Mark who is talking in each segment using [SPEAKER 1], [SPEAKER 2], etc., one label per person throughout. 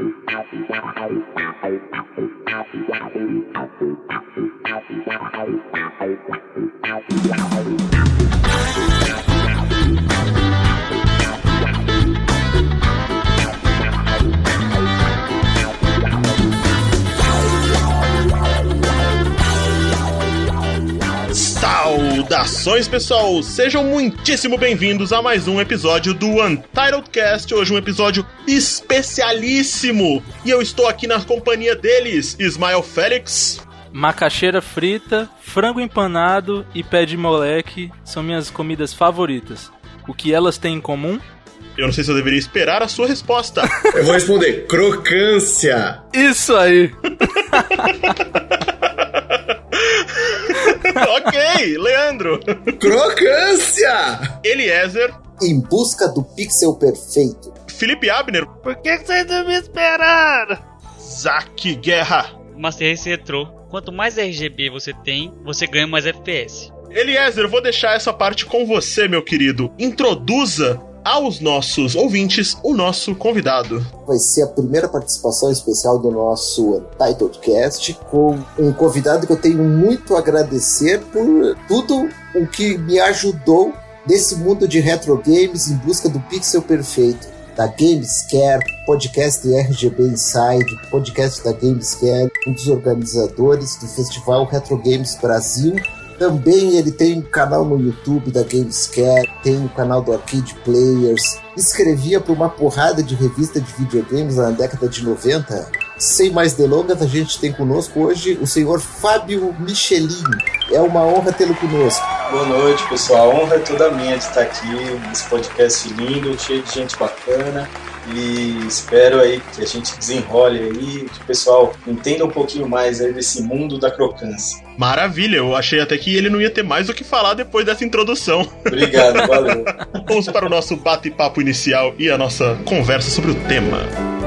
[SPEAKER 1] Thank you. Saudações, pessoal! Sejam muitíssimo bem-vindos a mais um episódio do Untitled Cast. Hoje um episódio especialíssimo. E eu estou aqui na companhia deles, Ismael Félix.
[SPEAKER 2] Macaxeira frita, frango empanado e pé de moleque são minhas comidas favoritas. O que elas têm em comum?
[SPEAKER 1] Eu não sei se eu deveria esperar a sua resposta.
[SPEAKER 3] Eu vou responder: crocância.
[SPEAKER 2] Isso aí!
[SPEAKER 1] ok, Leandro.
[SPEAKER 3] Crocância!
[SPEAKER 1] Eliezer.
[SPEAKER 4] Em busca do pixel perfeito.
[SPEAKER 1] Felipe Abner.
[SPEAKER 2] Por que vocês não me esperaram?
[SPEAKER 1] Zack Guerra.
[SPEAKER 5] Master Race Retro. Quanto mais RGB você tem, você ganha mais FPS.
[SPEAKER 1] Eliezer, eu vou deixar essa parte com você, meu querido. Introduza aos nossos ouvintes o nosso convidado.
[SPEAKER 4] Vai ser a primeira participação especial do nosso Titled Cast com um convidado que eu tenho muito a agradecer por tudo o que me ajudou nesse mundo de retro games em busca do pixel perfeito. Da Gamescare, podcast RGB Inside, podcast da Gamescare, um dos organizadores do festival Retro Games Brasil também ele tem um canal no YouTube da Gamescare, tem o um canal do Arcade Players. Escrevia para uma porrada de revista de videogames na década de 90. Sem mais delongas, a gente tem conosco hoje o senhor Fábio Michelin. É uma honra tê-lo conosco.
[SPEAKER 6] Boa noite, pessoal. A honra é toda minha de estar aqui nesse podcast lindo, cheio de gente bacana. E espero aí que a gente desenrole aí, que o pessoal entenda um pouquinho mais aí desse mundo da crocância.
[SPEAKER 1] Maravilha, eu achei até que ele não ia ter mais o que falar depois dessa introdução.
[SPEAKER 6] Obrigado, valeu.
[SPEAKER 1] Vamos para o nosso bate-papo inicial e a nossa conversa sobre o tema.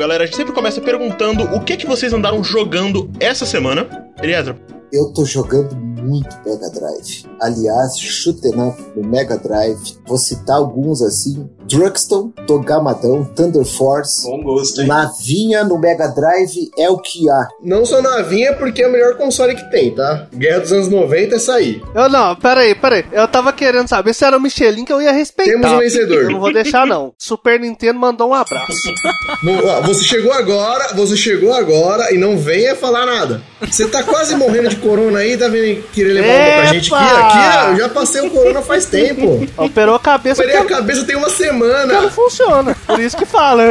[SPEAKER 1] Galera, a gente sempre começa perguntando o que que vocês andaram jogando essa semana. Eliezer.
[SPEAKER 4] Eu tô jogando muito Mega Drive. Aliás, shoot'em up no Mega Drive. Vou citar alguns assim. Drugston, Togamadão, Thunder Force.
[SPEAKER 6] Bom gosto, hein?
[SPEAKER 4] Navinha no Mega Drive é o que há.
[SPEAKER 3] Não sou navinha porque é o melhor console que tem, tá? Guerra dos anos 90 é sair.
[SPEAKER 2] Eu não, peraí, peraí. Eu tava querendo saber se era o Michelin que eu ia respeitar.
[SPEAKER 3] Temos um vencedor.
[SPEAKER 2] Eu não vou deixar, não. Super Nintendo mandou um abraço.
[SPEAKER 3] Não, ó, você chegou agora, você chegou agora e não venha falar nada. Você tá quase morrendo de corona aí, tá vendo querer levar uma pra gente aqui? Eu já passei o corona faz tempo.
[SPEAKER 2] Operou a cabeça
[SPEAKER 3] Operei a cabeça tem uma
[SPEAKER 2] porque não
[SPEAKER 3] semana.
[SPEAKER 2] funciona. Por isso que fala.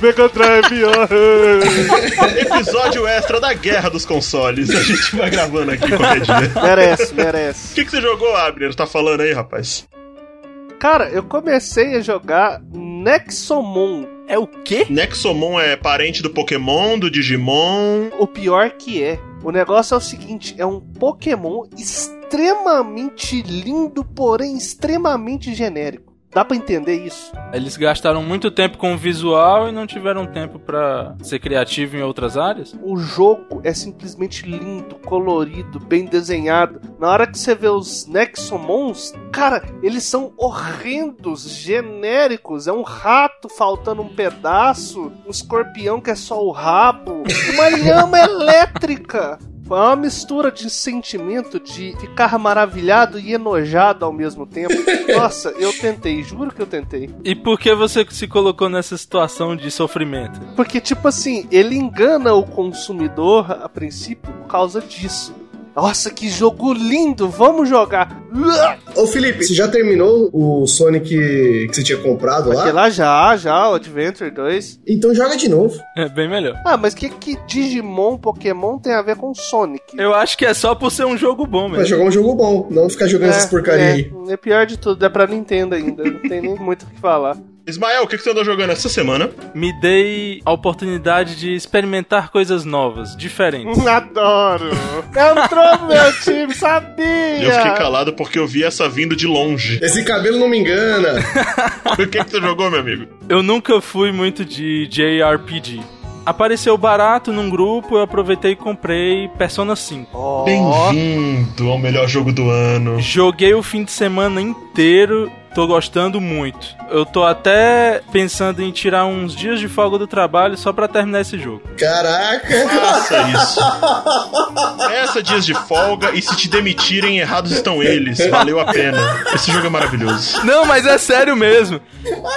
[SPEAKER 2] Mega Drive, ó.
[SPEAKER 1] Episódio extra da Guerra dos Consoles. A gente vai gravando aqui qualquer dia.
[SPEAKER 2] Merece,
[SPEAKER 1] O
[SPEAKER 2] merece.
[SPEAKER 1] que, que você jogou, Abner? Tá falando aí, rapaz?
[SPEAKER 2] Cara, eu comecei a jogar Nexomon. É o quê?
[SPEAKER 1] Nexomon é parente do Pokémon, do Digimon.
[SPEAKER 2] O pior que é. O negócio é o seguinte: é um Pokémon extremamente lindo, porém extremamente genérico. Dá pra entender isso?
[SPEAKER 7] Eles gastaram muito tempo com o visual e não tiveram tempo pra ser criativo em outras áreas?
[SPEAKER 2] O jogo é simplesmente lindo, colorido, bem desenhado. Na hora que você vê os Nexomons, cara, eles são horrendos, genéricos. É um rato faltando um pedaço, um escorpião que é só o rabo, uma lhama elétrica. Foi uma mistura de sentimento de ficar maravilhado e enojado ao mesmo tempo. Nossa, eu tentei, juro que eu tentei.
[SPEAKER 7] E por que você se colocou nessa situação de sofrimento?
[SPEAKER 2] Porque, tipo assim, ele engana o consumidor a princípio por causa disso. Nossa, que jogo lindo! Vamos jogar!
[SPEAKER 3] Ô Felipe, você já terminou o Sonic que você tinha comprado lá?
[SPEAKER 2] Aquele lá já, já, o Adventure 2.
[SPEAKER 3] Então joga de novo.
[SPEAKER 7] É bem melhor.
[SPEAKER 2] Ah, mas que que Digimon, Pokémon tem a ver com Sonic?
[SPEAKER 7] Eu acho que é só por ser um jogo bom
[SPEAKER 3] Vai
[SPEAKER 7] mesmo.
[SPEAKER 3] jogar um jogo bom, não ficar jogando essas porcaria
[SPEAKER 2] é,
[SPEAKER 3] aí.
[SPEAKER 2] é pior de tudo, é pra Nintendo ainda. Não tem nem muito o que falar.
[SPEAKER 1] Ismael, o que, que você andou jogando essa semana?
[SPEAKER 7] Me dei a oportunidade de experimentar coisas novas, diferentes.
[SPEAKER 2] Adoro! Entrou no meu time, sabia!
[SPEAKER 1] Eu fiquei calado porque eu vi essa vindo de longe.
[SPEAKER 3] Esse cabelo não me engana.
[SPEAKER 1] o que, que você jogou, meu amigo?
[SPEAKER 7] Eu nunca fui muito de JRPG. Apareceu barato num grupo, eu aproveitei e comprei Persona 5.
[SPEAKER 2] Ó,
[SPEAKER 1] Bem-vindo ao melhor jogo do ano.
[SPEAKER 7] Joguei o fim de semana inteiro, tô gostando muito. Eu tô até pensando em tirar uns dias de folga do trabalho só pra terminar esse jogo.
[SPEAKER 3] Caraca.
[SPEAKER 1] Faça isso. Peça dias de folga e se te demitirem, errados estão eles. Valeu a pena. Esse jogo é maravilhoso.
[SPEAKER 7] Não, mas é sério mesmo.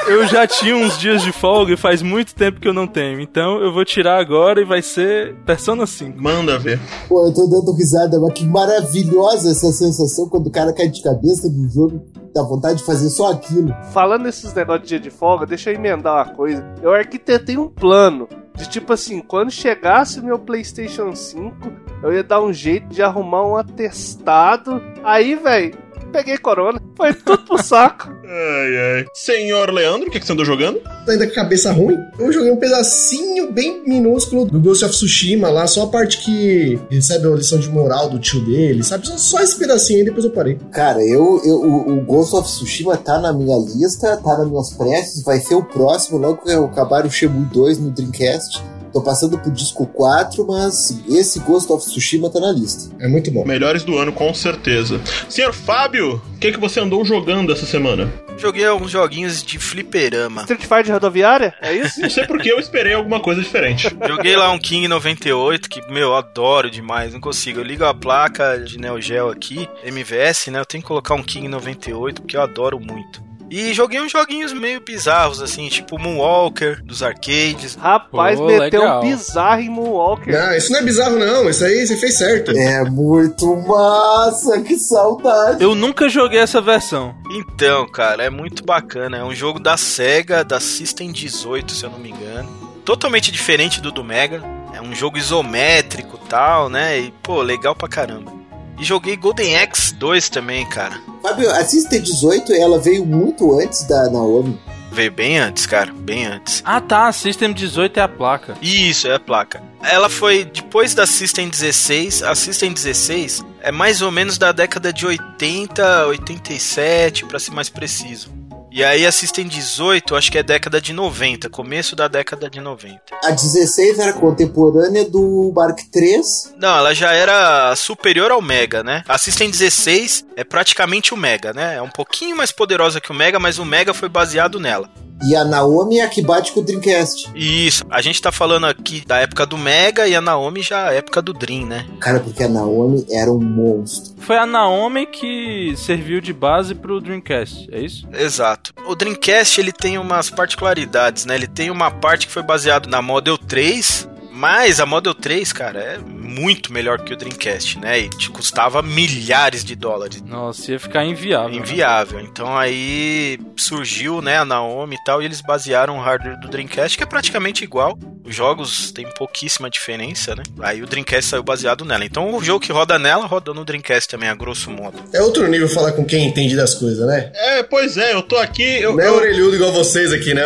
[SPEAKER 7] Eu já tinha uns dias de folga e faz muito tempo que eu não tenho. Então eu vou tirar agora e vai ser Persona 5.
[SPEAKER 1] Manda ver.
[SPEAKER 4] Pô, eu tô dando risada, mas que maravilhosa essa sensação quando o cara cai de cabeça no jogo, dá vontade de fazer só aquilo.
[SPEAKER 2] Falando nesses negócios de dia de folga, deixa eu emendar uma coisa. Eu arquitetei um plano de tipo assim, quando chegasse o meu PlayStation 5, eu ia dar um jeito de arrumar um atestado. Aí, velho, peguei corona. Foi tudo pro saco.
[SPEAKER 1] Ai, ai. Senhor Leandro, o que, que você andou jogando?
[SPEAKER 3] Ainda com a cabeça ruim. Eu joguei um pedacinho bem minúsculo do Ghost of Tsushima lá, só a parte que recebe a lição de moral do tio dele, sabe? Só, só esse pedacinho aí, depois eu parei.
[SPEAKER 4] Cara, eu, eu o, o Ghost of Tsushima tá na minha lista, tá nas minhas preces, vai ser o próximo, logo que eu acabar o Shenmue 2 no Dreamcast. Tô passando pro disco 4, mas esse Ghost of Tsushima tá na lista.
[SPEAKER 3] É muito bom.
[SPEAKER 1] Melhores do ano, com certeza. Senhor Fábio, o que, que você andou jogando essa semana?
[SPEAKER 8] Joguei alguns joguinhos de fliperama.
[SPEAKER 2] Street Fighter rodoviária? É isso?
[SPEAKER 1] Não sei porque eu esperei alguma coisa diferente.
[SPEAKER 8] Joguei lá um King 98, que, meu, eu adoro demais, não consigo. Eu ligo a placa de Neo Geo aqui, MVS, né? Eu tenho que colocar um King 98, porque eu adoro muito. E joguei uns joguinhos meio bizarros, assim, tipo Moonwalker, dos arcades.
[SPEAKER 2] Rapaz,
[SPEAKER 7] Pô,
[SPEAKER 2] meteu
[SPEAKER 7] legal.
[SPEAKER 2] um bizarro em Moonwalker.
[SPEAKER 3] Não, isso não é bizarro, não. Isso aí você fez certo.
[SPEAKER 4] É muito massa, que saudade.
[SPEAKER 7] Eu nunca joguei essa versão.
[SPEAKER 8] Então, cara, é muito bacana. É um jogo da SEGA, da System 18, se eu não me engano. Totalmente diferente do do Mega. É um jogo isométrico e tal, né? E, pô, legal pra caramba. E joguei Golden Axe 2 também, cara.
[SPEAKER 4] Fábio, a System 18, ela veio muito antes da Naomi.
[SPEAKER 8] Veio bem antes, cara, bem antes.
[SPEAKER 7] Ah tá, System 18 é a placa.
[SPEAKER 8] Isso, é a placa. Ela foi depois da System 16. A System 16 é mais ou menos da década de 80, 87, pra ser mais preciso. E aí a System 18, acho que é década de 90, começo da década de 90.
[SPEAKER 4] A 16 era contemporânea do Mark III.
[SPEAKER 8] Não, ela já era superior ao Mega, né? A System 16 é praticamente o Mega, né? É um pouquinho mais poderosa que o Mega, mas o Mega foi baseado nela.
[SPEAKER 4] E a Naomi é a que bate com o Dreamcast.
[SPEAKER 8] Isso, a gente tá falando aqui da época do Mega e a Naomi já é época do Dream, né?
[SPEAKER 4] Cara, porque a Naomi era um monstro.
[SPEAKER 7] Foi a Naomi que serviu de base pro Dreamcast, é isso?
[SPEAKER 8] Exato. O Dreamcast ele tem umas particularidades, né? Ele tem uma parte que foi baseado na Model 3, mas a Model 3, cara, é muito melhor que o Dreamcast, né? E te custava milhares de dólares.
[SPEAKER 7] Nossa, ia ficar inviável. né?
[SPEAKER 8] Inviável. Então aí surgiu, né, a Naomi e tal, e eles basearam o hardware do Dreamcast, que é praticamente igual. Os jogos têm pouquíssima diferença, né? Aí o Dreamcast saiu baseado nela. Então o jogo que roda nela, roda no Dreamcast também, a grosso modo.
[SPEAKER 3] É outro nível falar com quem entende das coisas, né?
[SPEAKER 1] É, pois é, eu tô aqui. Eu,
[SPEAKER 3] Não é
[SPEAKER 1] eu-
[SPEAKER 3] orelhudo igual vocês aqui, né?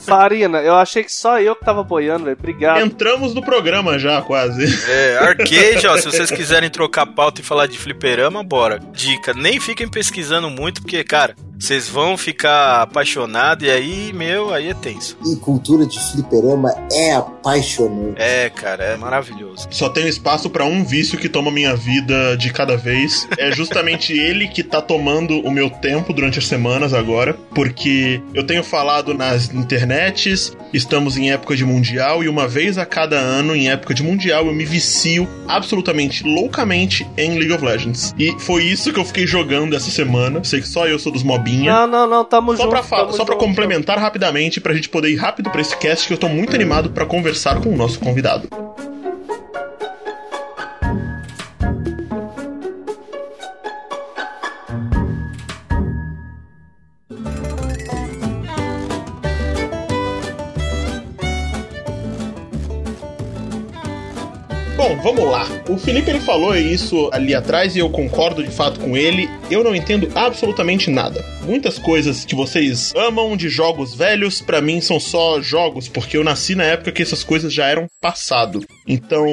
[SPEAKER 2] Farina, eu achei que só eu que tava boiando, velho. Obrigado.
[SPEAKER 1] Entramos no programa já, quase.
[SPEAKER 8] É, arcade, ó, se vocês quiserem trocar pauta e falar de fliperama, bora. Dica, nem fiquem pesquisando muito, porque, cara, vocês vão ficar apaixonados e aí, meu, aí é tenso.
[SPEAKER 4] E cultura de fliperama é apaixonante.
[SPEAKER 8] É, cara, é maravilhoso.
[SPEAKER 1] Só tenho espaço pra um vício que toma minha vida de cada vez. É justamente ele que tá tomando o meu tempo durante as semanas agora, porque eu tenho falado nas internets, estamos em época de mundial e uma vez a cada ano em época de mundial eu me vicio absolutamente loucamente em League of Legends. E foi isso que eu fiquei jogando essa semana. Sei que só eu sou dos mobinha.
[SPEAKER 2] Não, não, não, tamo
[SPEAKER 1] Só
[SPEAKER 2] junto.
[SPEAKER 1] pra,
[SPEAKER 2] tamo
[SPEAKER 1] só pra complementar rapidamente, pra gente poder ir rápido pra esse cast, que eu tô muito animado pra conversar com o nosso convidado. Vamos lá. O Felipe ele falou isso ali atrás e eu concordo de fato com ele. Eu não entendo absolutamente nada. Muitas coisas que vocês amam de jogos velhos, para mim são só jogos, porque eu nasci na época que essas coisas já eram passado. Então,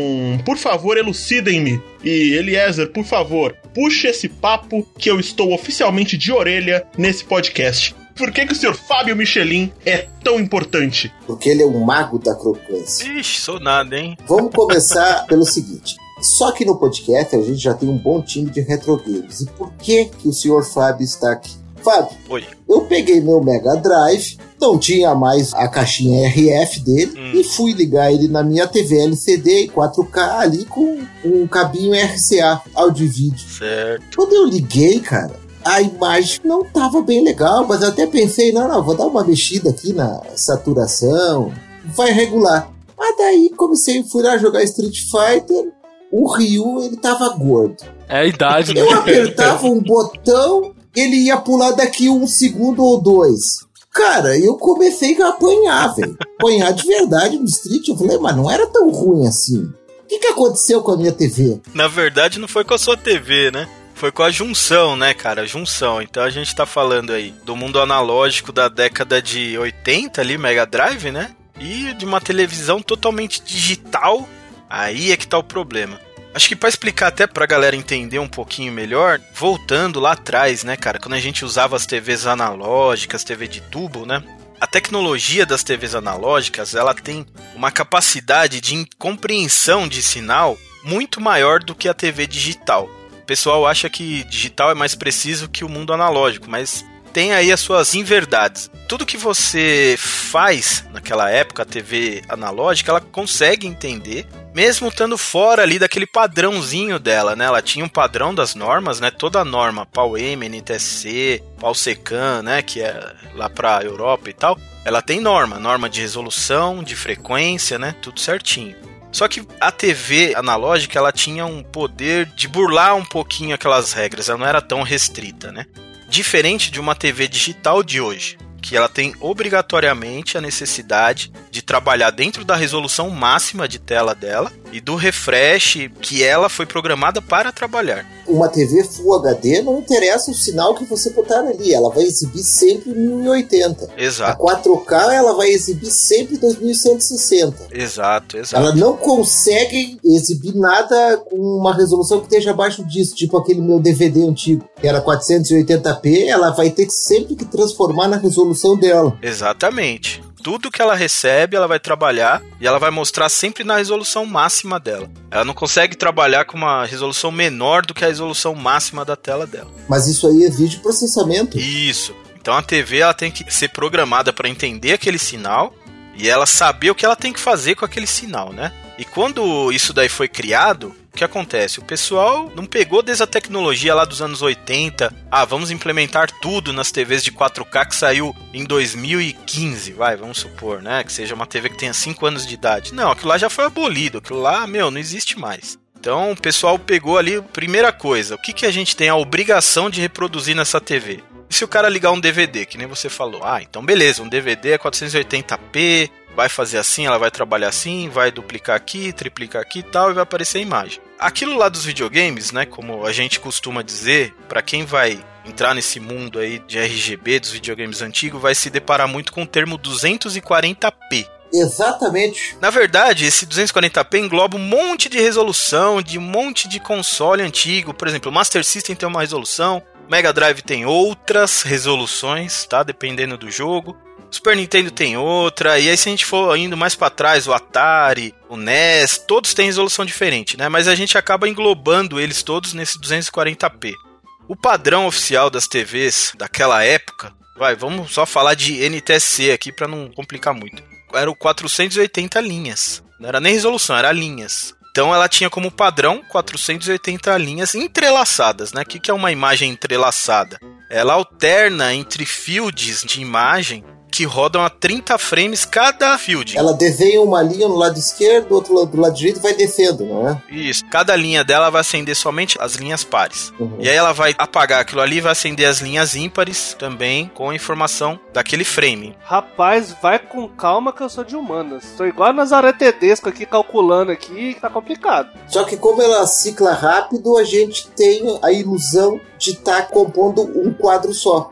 [SPEAKER 1] por favor, elucidem-me. E Eliezer, por favor, puxe esse papo que eu estou oficialmente de orelha nesse podcast. Por que, que o senhor Fábio Michelin é tão importante?
[SPEAKER 4] Porque ele é um mago da crocância.
[SPEAKER 8] Ixi, sou nada, hein?
[SPEAKER 4] Vamos começar pelo seguinte. Só que no podcast a gente já tem um bom time de retro games. E por que que o senhor Fábio está aqui? Fábio,
[SPEAKER 8] Oi.
[SPEAKER 4] eu peguei meu Mega Drive, não tinha mais a caixinha RF dele,
[SPEAKER 8] Hum.
[SPEAKER 4] e fui ligar ele na minha TV LCD em 4K ali com um cabinho RCA, áudio e vídeo.
[SPEAKER 8] Certo.
[SPEAKER 4] Quando eu liguei, cara, a imagem não tava bem legal, mas eu até pensei, não, não, vou dar uma mexida aqui na saturação, vai regular. Mas daí comecei, fui lá jogar Street Fighter, o Ryu, ele tava gordo.
[SPEAKER 7] É a idade, né?
[SPEAKER 4] Eu apertava um botão, ele ia pular daqui um segundo ou dois. Cara, eu comecei a apanhar, velho. Apanhar de verdade no Street. Eu falei, mas não era tão ruim assim. O que, que aconteceu com a minha TV?
[SPEAKER 8] Na verdade, não foi com a sua TV, né? Foi com a junção, né, cara? Junção. Então a gente tá falando aí do mundo analógico da década de 80 ali, Mega Drive, né? E de uma televisão totalmente digital. Aí é que tá o problema. Acho que pra explicar até pra galera entender um pouquinho melhor, voltando lá atrás, né, cara, quando a gente usava as TVs analógicas, TV de tubo, né? A tecnologia das TVs analógicas, ela tem uma capacidade de compreensão de sinal muito maior do que a TV digital. Pessoal acha que digital é mais preciso que o mundo analógico, mas tem aí as suas inverdades. Tudo que você faz naquela época, a TV analógica, ela consegue entender, mesmo estando fora ali daquele padrãozinho dela, né? Ela tinha um padrão das normas, né? Toda a norma, PAL-M, NTSC, PAL-SECAM, né? Que é lá pra Europa e tal. Ela tem norma, norma de resolução, de frequência, né? Tudo certinho. Só que a TV analógica ela tinha um poder de burlar um pouquinho aquelas regras, ela não era tão restrita, né? Diferente de uma TV digital de hoje, que ela tem obrigatoriamente a necessidade de trabalhar dentro da resolução máxima de tela dela e do refresh que ela foi programada para trabalhar.
[SPEAKER 4] Uma TV Full HD não interessa o sinal que você botar ali, ela vai exibir sempre 1080. A
[SPEAKER 8] Exato,
[SPEAKER 4] 4K ela vai exibir sempre 2160.
[SPEAKER 8] exato, exato.
[SPEAKER 4] Ela não consegue exibir nada com uma resolução que esteja abaixo disso, tipo aquele meu DVD antigo, que era 480p, ela vai ter sempre que transformar na resolução dela.
[SPEAKER 8] Exatamente. Tudo que ela recebe, ela vai trabalhar e ela vai mostrar sempre na resolução máxima dela. Ela não consegue trabalhar com uma resolução menor do que a resolução máxima da tela dela.
[SPEAKER 4] Mas isso aí é vídeo processamento.
[SPEAKER 8] Isso. Então a TV ela tem que ser programada para entender aquele sinal e ela saber o que ela tem que fazer com aquele sinal, né? E quando isso daí foi criado, o que acontece? O pessoal não pegou desde a tecnologia lá dos anos 80. Ah, vamos implementar tudo nas TVs de 4K que saiu em 2015, vai, vamos supor, né? Que seja uma TV que tenha 5 anos de idade. Não, aquilo lá já foi abolido. Aquilo lá, meu, não existe mais. Então o pessoal pegou ali, primeira coisa, o que, que a gente tem a obrigação de reproduzir nessa TV? E se o cara ligar um DVD, que nem você falou? Ah, então beleza, um DVD é 480p, vai fazer assim, ela vai trabalhar assim, vai duplicar aqui, triplicar aqui e tal, e vai aparecer a imagem. Aquilo lá dos videogames, né, como a gente costuma dizer, para quem vai entrar nesse mundo aí de RGB dos videogames antigos, vai se deparar muito com o termo 240p.
[SPEAKER 4] Exatamente.
[SPEAKER 8] Na verdade, esse 240p engloba um monte de resolução, de um monte de console antigo. Por exemplo, o Master System tem uma resolução, Mega Drive tem outras resoluções, tá? Dependendo do jogo. Super Nintendo tem outra, e aí se a gente for indo mais para trás, o Atari, o NES, todos têm resolução diferente, né? Mas a gente acaba englobando eles todos nesse 240p. O padrão oficial das TVs daquela época, vai, vamos só falar de NTSC aqui para não complicar muito. Era o 480 linhas. Não era nem resolução, era linhas. Então ela tinha como padrão 480 linhas entrelaçadas, né? O que, que é uma imagem entrelaçada? Ela alterna entre fields de imagem que rodam a 30 frames cada field.
[SPEAKER 4] Ela desenha uma linha no lado esquerdo, outro lado, do lado direito e vai descendo, não é?
[SPEAKER 8] Isso. Cada linha dela vai acender somente as linhas pares.
[SPEAKER 4] Uhum.
[SPEAKER 8] E aí ela vai apagar aquilo ali e vai acender as linhas ímpares também com a informação daquele frame.
[SPEAKER 2] Rapaz, vai com calma que eu sou de humanas. Tô igual a Nazaré Tedesco aqui, calculando aqui, que tá complicado.
[SPEAKER 4] Só que como ela cicla rápido, a gente tem a ilusão de estar compondo um quadro só.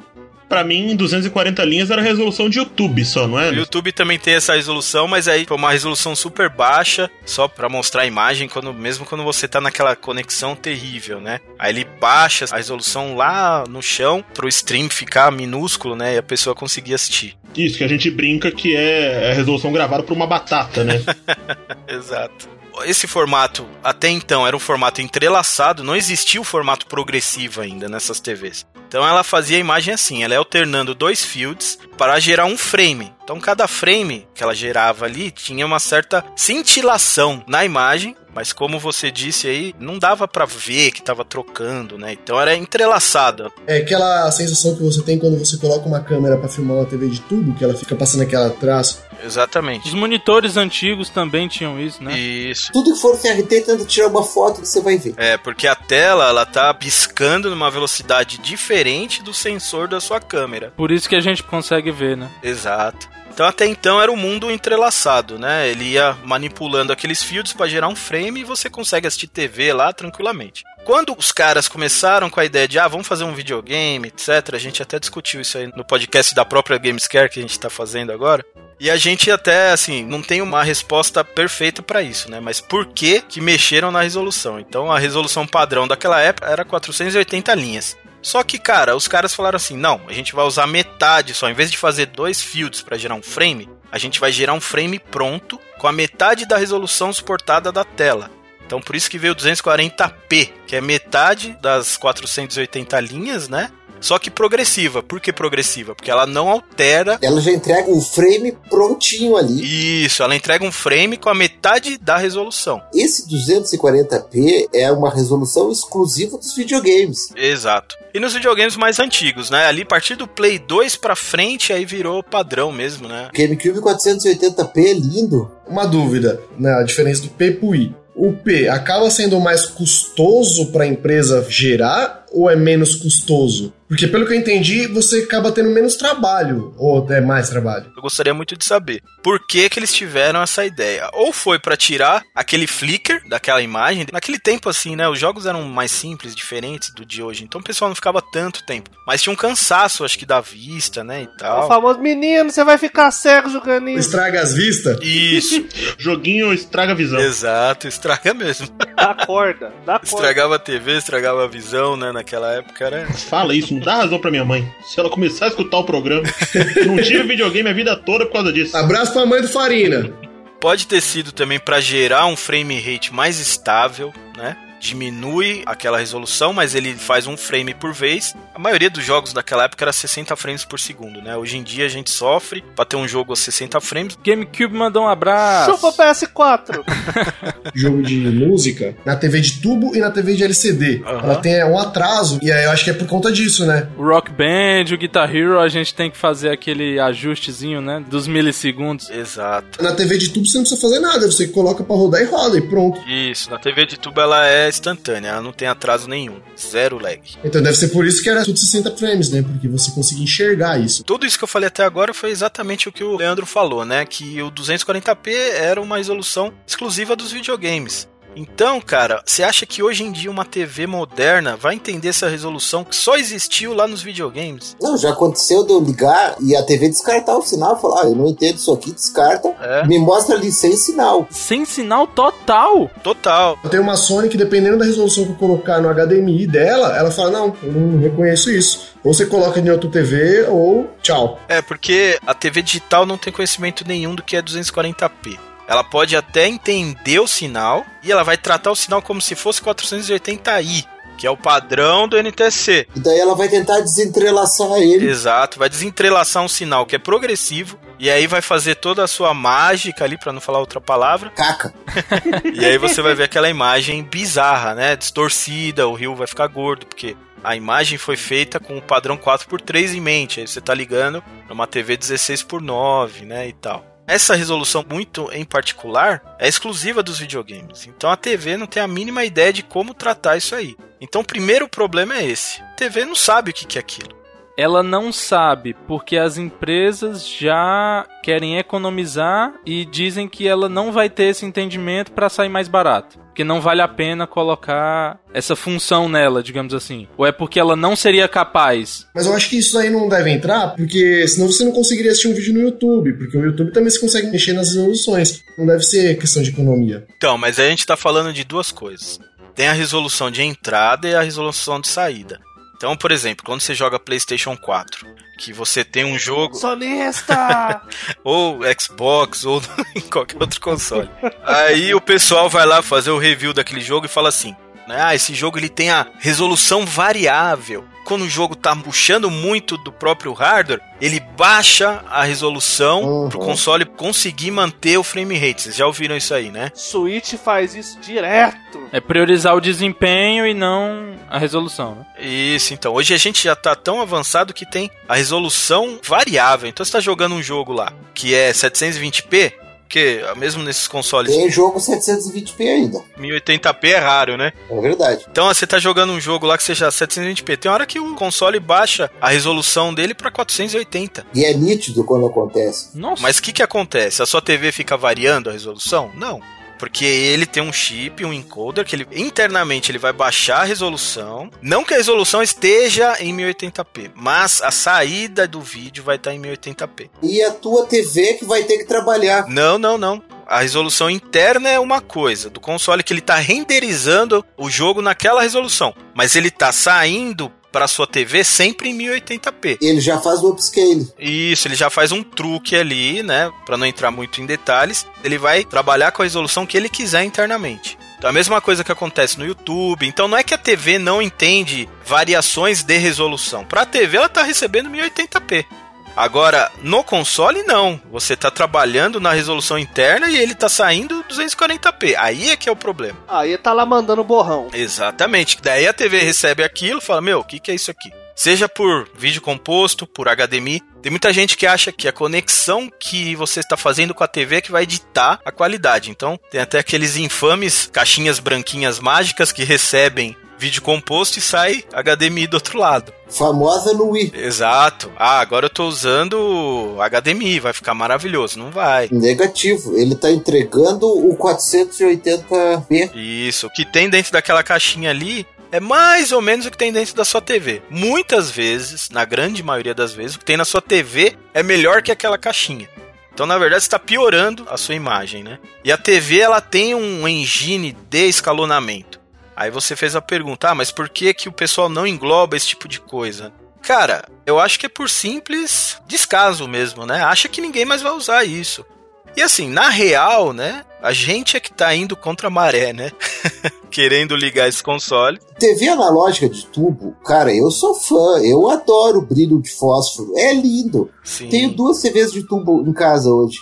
[SPEAKER 1] Pra mim, 240 linhas era resolução de YouTube só, não é?
[SPEAKER 8] O YouTube também tem essa resolução, mas aí foi uma resolução super baixa, só pra mostrar a imagem, quando, mesmo quando você tá naquela conexão terrível, né? Aí ele baixa a resolução lá no chão pro stream ficar minúsculo, né? E a pessoa conseguir assistir.
[SPEAKER 1] Isso, que a gente brinca que é a resolução gravada por uma batata, né?
[SPEAKER 8] Exato. Esse formato, até então, era um formato entrelaçado, não existia o formato progressivo ainda nessas TVs. Então ela fazia a imagem assim, ela ia alternando dois fields para gerar um frame. Então cada frame que ela gerava ali tinha uma certa cintilação na imagem, mas como você disse aí, não dava para ver que tava trocando, né? Então era entrelaçada.
[SPEAKER 3] É aquela sensação que você tem quando você coloca uma câmera pra filmar uma TV de tubo, que ela fica passando aquela traço.
[SPEAKER 8] Exatamente.
[SPEAKER 7] Os monitores antigos também tinham isso, né?
[SPEAKER 8] Isso.
[SPEAKER 4] Tudo que for CRT, tenta tirar uma foto que você vai ver.
[SPEAKER 8] É, porque a tela ela tá piscando numa velocidade diferente do sensor da sua câmera.
[SPEAKER 7] Por isso que a gente consegue ver, né?
[SPEAKER 8] Exato. Então até então era um mundo entrelaçado, né? Ele ia manipulando aqueles fields para gerar um frame e você consegue assistir TV lá tranquilamente. Quando os caras começaram com a ideia de, ah, vamos fazer um videogame, etc., a gente até discutiu isso aí no podcast da própria Gamescare que a gente tá fazendo agora. E a gente até, assim, não tem uma resposta perfeita para isso, né? Mas por que que mexeram na resolução? Então, a resolução padrão daquela época era 480 linhas. Só que, cara, os caras falaram assim: não, a gente vai usar metade só. Em vez de fazer dois fields para gerar um frame, a gente vai gerar um frame pronto com a metade da resolução suportada da tela. Então, por isso que veio 240p, que é metade das 480 linhas, né? Só que progressiva. Por que progressiva? Porque ela não altera.
[SPEAKER 4] Ela já entrega o frame prontinho ali.
[SPEAKER 8] Isso, ela entrega um frame com a metade da resolução.
[SPEAKER 4] Esse 240p é uma resolução exclusiva dos videogames.
[SPEAKER 8] Exato. E nos videogames mais antigos, né? Ali a partir do Play 2 pra frente, aí virou padrão mesmo, né?
[SPEAKER 4] GameCube 480p é lindo.
[SPEAKER 3] Uma dúvida, né? A diferença do P pro I. O P acaba sendo mais custoso para a empresa gerar ou é menos custoso? Porque pelo que eu entendi, você acaba tendo menos trabalho ou é mais trabalho.
[SPEAKER 8] Eu gostaria muito de saber por que que eles tiveram essa ideia. Ou foi para tirar aquele flicker daquela imagem. Naquele tempo assim, né, os jogos eram mais simples, diferentes do de hoje. Então o pessoal não ficava tanto tempo. Mas tinha um cansaço, acho que da vista, né, e
[SPEAKER 2] O
[SPEAKER 8] tal.
[SPEAKER 2] famoso menino, você vai ficar cego jogando isso.
[SPEAKER 3] Estraga as vistas?
[SPEAKER 8] Isso,
[SPEAKER 1] Joguinho estraga a visão.
[SPEAKER 8] exato, estraga mesmo.
[SPEAKER 2] Dá corda, dá corda.
[SPEAKER 8] Estragava a TV, estragava a visão, né, naquela época era
[SPEAKER 1] Fala isso, não dá razão pra minha mãe. Se ela começar a escutar o programa, não tive videogame a vida toda por causa disso.
[SPEAKER 3] Abraço pra mãe do Farina.
[SPEAKER 8] Pode ter sido também para gerar um frame rate mais estável, né? Diminui aquela resolução, mas ele faz um frame por vez. A maioria dos jogos daquela época era 60 frames por segundo, né? Hoje em dia a gente sofre para ter um jogo a 60 frames.
[SPEAKER 7] GameCube mandou um abraço.
[SPEAKER 2] Chupa PS4.
[SPEAKER 3] Jogo de música na TV de tubo e na TV de LCD.
[SPEAKER 8] Aham.
[SPEAKER 3] Ela tem um atraso e aí eu acho que é por conta disso, né?
[SPEAKER 7] O Rock Band, o Guitar Hero, a gente tem que fazer aquele ajustezinho, né? Dos milissegundos.
[SPEAKER 8] Exato.
[SPEAKER 3] Na TV de tubo você não precisa fazer nada, você coloca pra rodar e roda e pronto.
[SPEAKER 8] Isso, na TV de tubo ela é instantânea, ela não tem atraso nenhum, zero lag.
[SPEAKER 3] Então deve ser por isso que era tudo 60 frames, né? Porque você conseguia enxergar isso.
[SPEAKER 8] Tudo isso que eu falei até agora foi exatamente o que o Leandro falou, né? Que o 240p era uma resolução exclusiva dos videogames. Então, cara, você acha que hoje em dia uma TV moderna vai entender essa resolução que só existiu lá nos videogames?
[SPEAKER 4] Não, já aconteceu de eu ligar e a TV descartar o sinal e falar, ah, eu não entendo isso aqui, descarta.
[SPEAKER 8] É.
[SPEAKER 4] Me mostra ali sem sinal.
[SPEAKER 7] Sem sinal total.
[SPEAKER 8] Total.
[SPEAKER 3] Eu tenho uma Sony que, dependendo da resolução que eu colocar no HDMI dela, ela fala: Não, eu não reconheço isso. Ou você coloca em outra TV, ou tchau.
[SPEAKER 8] É, porque a TV digital não tem conhecimento nenhum do que é 240p. Ela pode até entender o sinal e ela vai tratar o sinal como se fosse 480i, que é o padrão do NTSC.
[SPEAKER 4] E daí ela vai tentar desentrelaçar ele.
[SPEAKER 8] Exato, vai desentrelaçar um sinal que é progressivo e aí vai fazer toda a sua mágica ali, pra não falar outra palavra,
[SPEAKER 4] Caca.
[SPEAKER 8] e aí você vai ver aquela imagem bizarra, né? Distorcida, o rio vai ficar gordo, porque a imagem foi feita com o padrão 4x3 em mente. Aí você tá ligando numa TV 16x9, né, e tal. Essa resolução muito em particular é exclusiva dos videogames. Então a TV não tem a mínima ideia de como tratar isso aí. Então o primeiro problema é esse. A TV não sabe o que é aquilo.
[SPEAKER 7] Ela não sabe porque as empresas já querem economizar e dizem que ela não vai ter esse entendimento para sair mais barato. Que não vale a pena colocar essa função nela, digamos assim. Ou é porque ela não seria capaz?
[SPEAKER 3] Mas eu acho que isso aí não deve entrar, porque senão você não conseguiria assistir um vídeo no YouTube, porque o YouTube também se consegue mexer nas resoluções. Não deve ser questão de economia.
[SPEAKER 8] Então, mas aí a gente tá falando de duas coisas. Tem a resolução de entrada e a resolução de saída. Então, por exemplo, quando você joga PlayStation 4, que você tem um jogo.
[SPEAKER 2] Sonista!
[SPEAKER 8] ou Xbox, ou em qualquer outro console. Aí o pessoal vai lá fazer o review daquele jogo e fala assim: né, ah, esse jogo ele tem a resolução variável quando o jogo tá puxando muito do próprio hardware, ele baixa a resolução uhum. pro console conseguir manter o frame rate. Vocês já ouviram isso aí, né?
[SPEAKER 2] Switch faz isso direto.
[SPEAKER 7] É priorizar o desempenho e não a resolução, né?
[SPEAKER 8] Isso, então. Hoje a gente já tá tão avançado que tem a resolução variável. Então você tá jogando um jogo lá que é 720p, porque mesmo nesses consoles.
[SPEAKER 4] Tem jogo 720p ainda.
[SPEAKER 8] 1080p é raro, né?
[SPEAKER 4] É verdade.
[SPEAKER 8] Então você tá jogando um jogo lá que seja 720p. Tem hora que o console baixa a resolução dele para 480.
[SPEAKER 4] E é nítido quando acontece.
[SPEAKER 8] Nossa. Mas o que, que acontece? A sua TV fica variando a resolução? Não. Porque ele tem um chip, um encoder, que ele internamente ele vai baixar a resolução. Não que a resolução esteja em 1080p, mas a saída do vídeo vai estar em 1080p.
[SPEAKER 4] E a tua TV que vai ter que trabalhar.
[SPEAKER 8] Não, não, não. A resolução interna é uma coisa, do console que ele está renderizando o jogo naquela resolução, mas ele está saindo para sua TV sempre em 1080p.
[SPEAKER 4] Ele já faz o upscale.
[SPEAKER 8] Isso, ele já faz um truque ali, né, para não entrar muito em detalhes. Ele vai trabalhar com a resolução que ele quiser internamente. Então, a mesma coisa que acontece no YouTube. Então, não é que a TV não entende variações de resolução. Para a TV, ela está recebendo 1080p. Agora, no console, não. Você está trabalhando na resolução interna e ele está saindo 240p. Aí é que é o problema.
[SPEAKER 2] Aí tá lá mandando borrão.
[SPEAKER 8] Exatamente. Daí a TV recebe aquilo e fala: Meu, o que, que é isso aqui? Seja por vídeo composto, por HDMI. Tem muita gente que acha que a conexão que você está fazendo com a TV é que vai editar a qualidade. Então, tem até aqueles infames caixinhas branquinhas mágicas que recebem vídeo composto e sai HDMI do outro lado.
[SPEAKER 4] Famosa no Wii.
[SPEAKER 8] Exato. Ah, agora eu tô usando HDMI, vai ficar maravilhoso. Não vai.
[SPEAKER 4] Negativo. Ele tá entregando o 480p.
[SPEAKER 8] Isso. O que tem dentro daquela caixinha ali é mais ou menos o que tem dentro da sua TV. Muitas vezes, na grande maioria das vezes, o que tem na sua TV é melhor que aquela caixinha. Então, na verdade, está piorando a sua imagem, né? E a TV ela tem um engine de escalonamento. Aí você fez a pergunta, ah, mas por que, que o pessoal não engloba esse tipo de coisa? Cara, eu acho que é por simples descaso mesmo, né? Acha que ninguém mais vai usar isso. E assim, na real, né? A gente é que tá indo contra a maré, né? Querendo ligar esse console.
[SPEAKER 4] TV analógica de tubo, cara, eu sou fã. Eu adoro o brilho de fósforo. É lindo. Sim. Tenho duas TVs de tubo em casa hoje.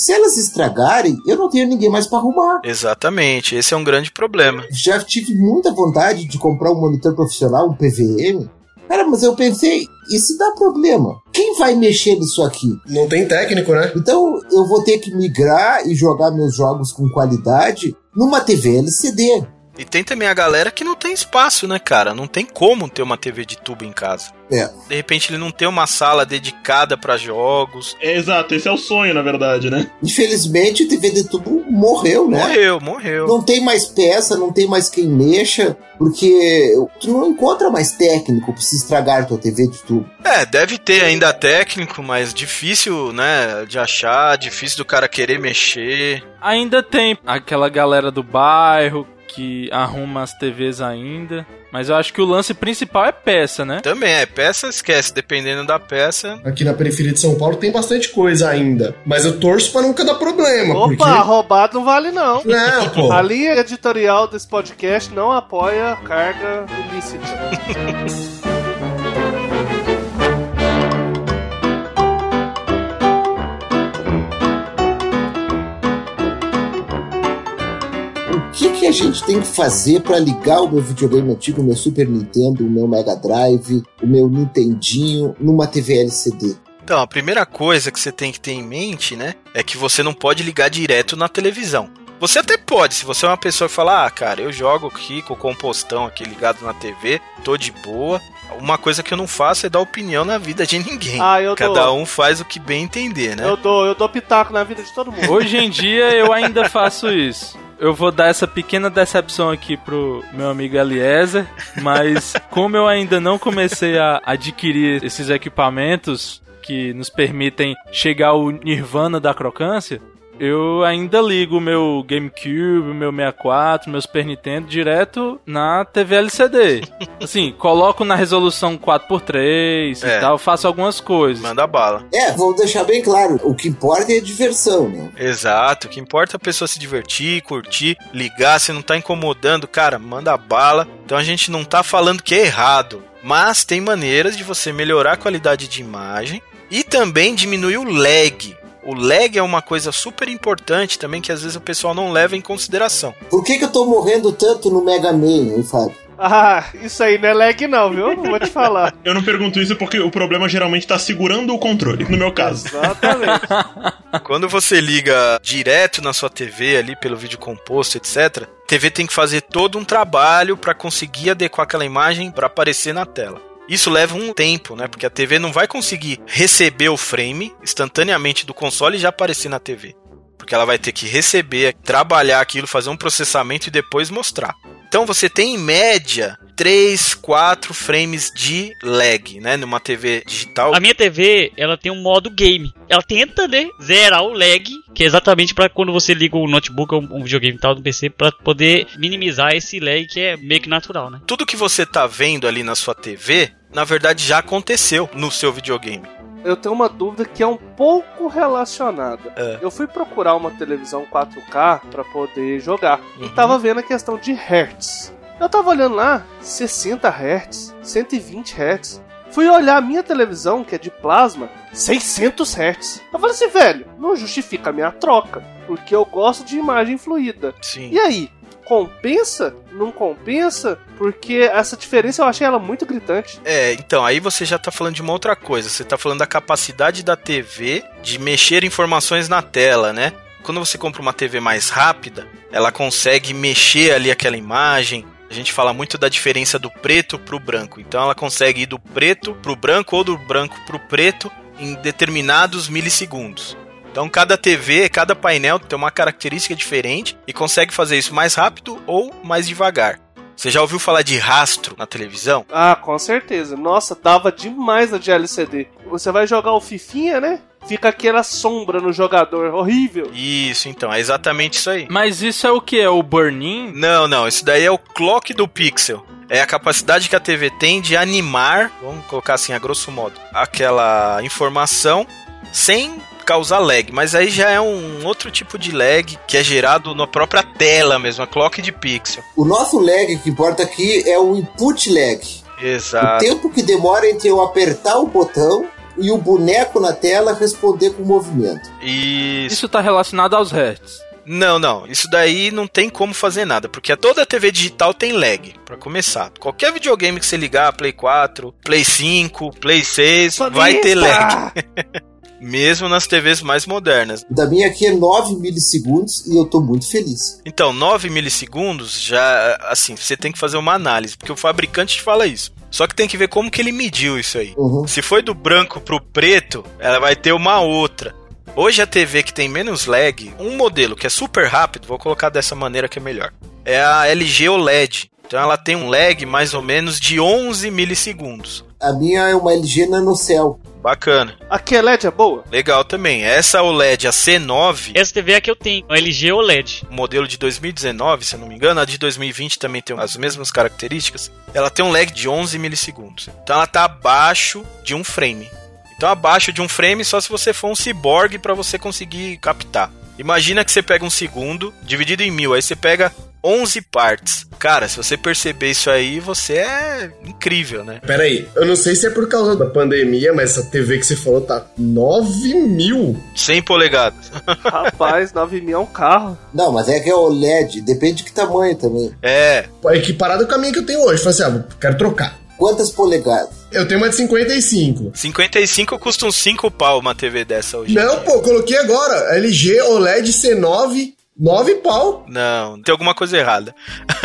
[SPEAKER 4] Se elas estragarem, eu não tenho ninguém mais para arrumar.
[SPEAKER 8] Exatamente, esse é um grande problema.
[SPEAKER 4] Já tive muita vontade de comprar um monitor profissional, um PVM. Cara, mas eu pensei, e se dá problema? Quem vai mexer nisso aqui?
[SPEAKER 3] Não tem técnico, né?
[SPEAKER 4] Então eu vou ter que migrar e jogar meus jogos com qualidade numa TV LCD.
[SPEAKER 8] E tem também a galera que não tem espaço, né, cara? Não tem como ter uma TV de tubo em casa.
[SPEAKER 4] É.
[SPEAKER 8] De repente ele não tem uma sala dedicada para jogos.
[SPEAKER 1] É, exato, esse é o sonho, na verdade, né?
[SPEAKER 4] Infelizmente, a TV de tubo morreu, né?
[SPEAKER 8] Morreu, morreu.
[SPEAKER 4] Não tem mais peça, não tem mais quem mexa, porque tu não encontra mais técnico pra se estragar tua TV de tubo.
[SPEAKER 8] É, deve ter ainda técnico, mas difícil, né, de achar, difícil do cara querer mexer.
[SPEAKER 7] Ainda tem aquela galera do bairro que arruma as TVs ainda. Mas eu acho que o lance principal é peça, né?
[SPEAKER 8] Também é, peça esquece, dependendo da peça.
[SPEAKER 3] Aqui na periferia de São Paulo tem bastante coisa ainda. Mas eu torço pra nunca dar problema.
[SPEAKER 2] Opa,
[SPEAKER 3] porque...
[SPEAKER 2] roubado não vale não.
[SPEAKER 3] Não, pô.
[SPEAKER 2] A linha editorial desse podcast não apoia carga ilícita.
[SPEAKER 4] que, que a gente tem que fazer para ligar o meu videogame antigo, o meu Super Nintendo, o meu Mega Drive, o meu Nintendinho numa TV LCD?
[SPEAKER 8] Então, a primeira coisa que você tem que ter em mente, né, é que você não pode ligar direto na televisão. Você até pode, se você é uma pessoa que fala, ah, cara, eu jogo aqui com o compostão aqui ligado na TV, tô de boa. Uma coisa que eu não faço é dar opinião na vida de ninguém.
[SPEAKER 2] Ah, eu
[SPEAKER 8] Cada
[SPEAKER 2] dou.
[SPEAKER 8] um faz o que bem entender, né?
[SPEAKER 2] Eu dou, eu dou pitaco na vida de todo mundo.
[SPEAKER 7] Hoje em dia eu ainda faço isso. Eu vou dar essa pequena decepção aqui pro meu amigo Eliezer, mas como eu ainda não comecei a adquirir esses equipamentos que nos permitem chegar ao nirvana da crocância, eu ainda ligo o meu GameCube, o meu 64, meu Super Nintendo direto na TV LCD. Assim, coloco na resolução 4x3
[SPEAKER 8] É.
[SPEAKER 7] e tal, faço algumas coisas.
[SPEAKER 8] Manda bala.
[SPEAKER 4] É, vamos deixar bem claro, o que importa é a diversão, né?
[SPEAKER 8] Exato, o que importa é a pessoa se divertir, curtir, ligar, se não tá incomodando, cara, manda bala. Então a gente não tá falando que é errado, mas tem maneiras de você melhorar a qualidade de imagem e também diminuir o lag. O lag é uma coisa super importante também que às vezes o pessoal não leva em consideração.
[SPEAKER 4] Por que, que eu tô morrendo tanto no Mega Man, hein, Fábio?
[SPEAKER 2] Ah, isso aí não é lag não, viu? Vou te falar.
[SPEAKER 1] Eu não pergunto isso porque o problema geralmente tá segurando o controle, no meu caso.
[SPEAKER 2] Exatamente.
[SPEAKER 8] Quando você liga direto na sua TV ali pelo vídeo composto, etc, a TV tem que fazer todo um trabalho para conseguir adequar aquela imagem para aparecer na tela. Isso leva um tempo, né? Porque a TV não vai conseguir receber o frame instantaneamente do console e já aparecer na TV. Porque ela vai ter que receber, trabalhar aquilo, fazer um processamento e depois mostrar. Então você tem em média 3, 4 frames de lag, né? Numa TV digital.
[SPEAKER 5] A minha TV, ela tem um modo game. Ela tenta, né, zerar o lag, que é exatamente para quando você liga o notebook ou um videogame e tal do PC, para poder minimizar esse lag que é meio que natural, né?
[SPEAKER 8] tudo que você tá vendo ali na sua TV, na verdade já aconteceu no seu videogame.
[SPEAKER 2] Eu tenho uma dúvida que é um pouco relacionada.
[SPEAKER 8] É.
[SPEAKER 2] Eu fui procurar uma televisão 4K pra poder jogar. E
[SPEAKER 8] Uhum.
[SPEAKER 2] tava vendo a questão de hertz. Eu tava olhando lá, 60 hertz, 120 hertz. Fui olhar a minha televisão, que é de plasma, 600 hertz. Eu falei assim, velho, não justifica a minha troca, porque eu gosto de imagem fluida.
[SPEAKER 8] Sim.
[SPEAKER 2] E aí, compensa? Não compensa? Porque essa diferença eu achei ela muito gritante.
[SPEAKER 8] É, então, aí você já tá falando de uma outra coisa. Você tá falando da capacidade da TV de mexer informações na tela, né? Quando você compra uma TV mais rápida, ela consegue mexer ali aquela imagem. A gente fala muito da diferença do preto pro branco. Então ela consegue ir do preto pro branco ou do branco pro preto em determinados milissegundos. Então cada TV, cada painel tem uma característica diferente e consegue fazer isso mais rápido ou mais devagar. Você já ouviu falar de rastro na televisão?
[SPEAKER 2] Ah, com certeza. Nossa, dava demais na de LCD. Você vai jogar o Fifinha, né? Fica aquela sombra no jogador, horrível.
[SPEAKER 8] Isso, então, é exatamente isso aí.
[SPEAKER 7] Mas isso é o que? É o burn-in?
[SPEAKER 8] Não, não, isso daí é o clock do pixel. É a capacidade que a TV tem de animar, vamos colocar assim a grosso modo, aquela informação sem causar lag, mas aí já é um outro tipo de lag que é gerado na própria tela mesmo, a clock de pixel.
[SPEAKER 4] O nosso lag que importa aqui é o input lag. O
[SPEAKER 8] Exato.
[SPEAKER 4] tempo que demora entre eu apertar o botão e o boneco na tela responder com o movimento.
[SPEAKER 8] Isso.
[SPEAKER 7] Isso tá relacionado aos hertz.
[SPEAKER 8] Não, não, isso daí não tem como fazer nada, porque toda TV digital tem lag, pra começar. Qualquer videogame que você ligar, Play 4, Play 5, Play 6, vai ter lag. Mesmo nas TVs mais modernas.
[SPEAKER 4] Da minha aqui é 9 milissegundos e eu tô muito feliz.
[SPEAKER 8] Então, 9 milissegundos já, assim, você tem que fazer uma análise, porque o fabricante te fala isso. Só que tem que ver como que ele mediu isso aí.
[SPEAKER 4] Uhum.
[SPEAKER 8] Se foi do branco pro preto, ela vai ter uma outra. Hoje a TV que tem menos lag, um modelo que é super rápido, vou colocar dessa maneira que é melhor. É a LG OLED. Então ela tem um lag mais ou menos de 11 milissegundos.
[SPEAKER 4] A minha é uma LG Nanocell.
[SPEAKER 8] Bacana.
[SPEAKER 2] A QLED é boa?
[SPEAKER 8] Legal também. Essa OLED, a C9,
[SPEAKER 5] Essa TV é a que eu tenho, a LG OLED.
[SPEAKER 8] modelo de 2019, se eu não me engano, a de 2020 também tem as mesmas características. Ela tem um lag de 11 milissegundos. Então ela tá abaixo de um frame. Então abaixo de um frame só se você for um cyborg para você conseguir captar. Imagina que você pega um segundo, dividido em mil, aí você pega 11 partes. Cara, se você perceber isso aí, você é incrível, né?
[SPEAKER 3] Pera aí, eu não sei se é por causa da pandemia, mas essa TV que você falou tá 9 mil.
[SPEAKER 8] 100 polegadas.
[SPEAKER 2] Rapaz, 9 mil é um carro.
[SPEAKER 4] Não, mas é que é OLED, depende de que tamanho também.
[SPEAKER 8] É,
[SPEAKER 3] É equiparado com a minha que eu tenho hoje. Falei assim, ah, quero trocar.
[SPEAKER 4] Quantas polegadas?
[SPEAKER 3] Eu tenho uma de 55.
[SPEAKER 8] 55 custa uns 5 pau uma TV dessa hoje.
[SPEAKER 3] Não, pô, coloquei agora. LG OLED C9, 9 pau.
[SPEAKER 8] Não, tem alguma coisa errada.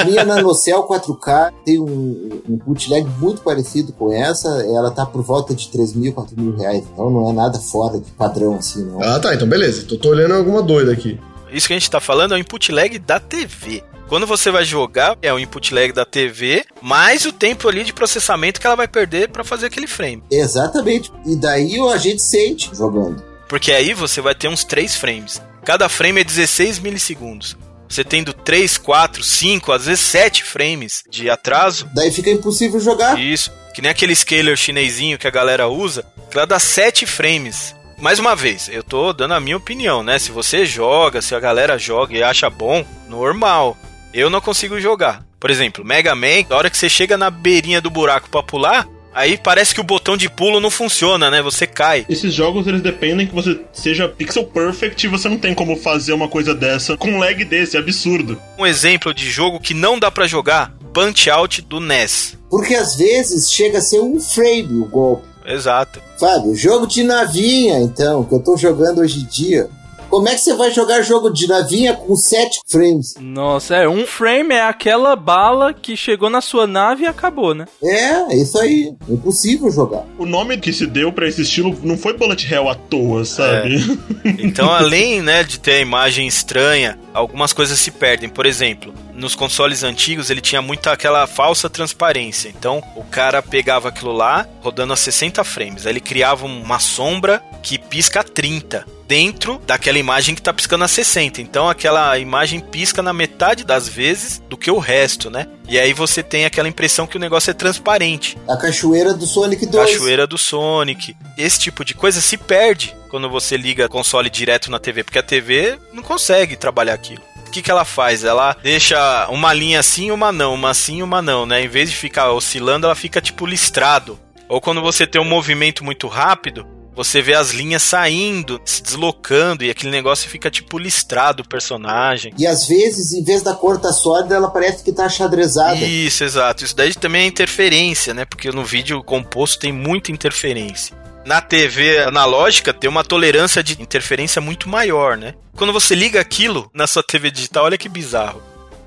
[SPEAKER 4] Minha NanoCell 4K tem um, um bootleg muito parecido com essa. Ela tá por volta de 3 mil, 4 mil reais. Então não é nada fora de padrão assim, não.
[SPEAKER 3] Ah, tá, então beleza. Tô, tô olhando alguma doida aqui.
[SPEAKER 8] Isso que a gente tá falando é o input lag da TV. Quando você vai jogar, é o input lag da TV, mais o tempo ali de processamento que ela vai perder pra fazer aquele frame.
[SPEAKER 4] Exatamente. E daí a gente sente jogando.
[SPEAKER 8] Porque aí você vai ter uns 3 frames. Cada frame é 16 milissegundos. Você tendo 3, 4, 5, às vezes 7 frames de atraso,
[SPEAKER 4] Daí fica impossível jogar.
[SPEAKER 8] Isso. Que nem aquele scaler chinesinho que a galera usa, que ela dá 7 frames. Mais uma vez, eu tô dando a minha opinião, né? Se você joga, se a galera joga e acha bom, normal. Eu não consigo jogar. Por exemplo, Mega Man, na hora que você chega na beirinha do buraco pra pular, aí parece que o botão de pulo não funciona, né? Você cai.
[SPEAKER 1] Esses jogos eles dependem que você seja pixel perfect e você não tem como fazer uma coisa dessa com um lag desse, é absurdo.
[SPEAKER 8] Um exemplo de jogo que não dá pra jogar, Punch Out do NES.
[SPEAKER 4] Porque às vezes chega a ser um frame o golpe.
[SPEAKER 8] Exato.
[SPEAKER 4] Fábio, jogo de navinha, então, que eu tô jogando hoje em dia. Como é que você vai jogar jogo de navinha com 7 frames?
[SPEAKER 7] Nossa, é, um frame é aquela bala que chegou na sua nave e acabou, né?
[SPEAKER 4] É, é isso aí. Impossível jogar.
[SPEAKER 1] O nome que se deu pra esse estilo não foi bullet hell à toa, sabe?
[SPEAKER 8] Então, além né, de ter a imagem estranha, algumas coisas se perdem. Por exemplo, nos consoles antigos ele tinha muita aquela falsa transparência. Então, o cara pegava aquilo lá, rodando a 60 frames. Aí ele criava uma sombra que pisca a 30 dentro daquela imagem que tá piscando a 60. Então, aquela imagem pisca na metade das vezes do que o resto, né? E aí você tem aquela impressão que o negócio é transparente.
[SPEAKER 4] A cachoeira do Sonic 2.
[SPEAKER 8] Cachoeira do Sonic. Esse tipo de coisa se perde quando você liga console direto na TV, porque a TV não consegue trabalhar aquilo. O que, que ela faz? Ela deixa uma linha assim, uma não, uma assim, uma não, né? Em vez de ficar oscilando, ela fica tipo listrado. Ou quando você tem um movimento muito rápido, você vê as linhas saindo, se deslocando e aquele negócio fica tipo listrado o personagem.
[SPEAKER 4] E às vezes, em vez da cor tá sólida, ela parece que tá xadrezada.
[SPEAKER 8] Isso, exato. Isso daí também é interferência, né? Porque no vídeo composto tem muita interferência. Na TV analógica tem uma tolerância de interferência muito maior, né? Quando você liga aquilo na sua TV digital, olha que bizarro.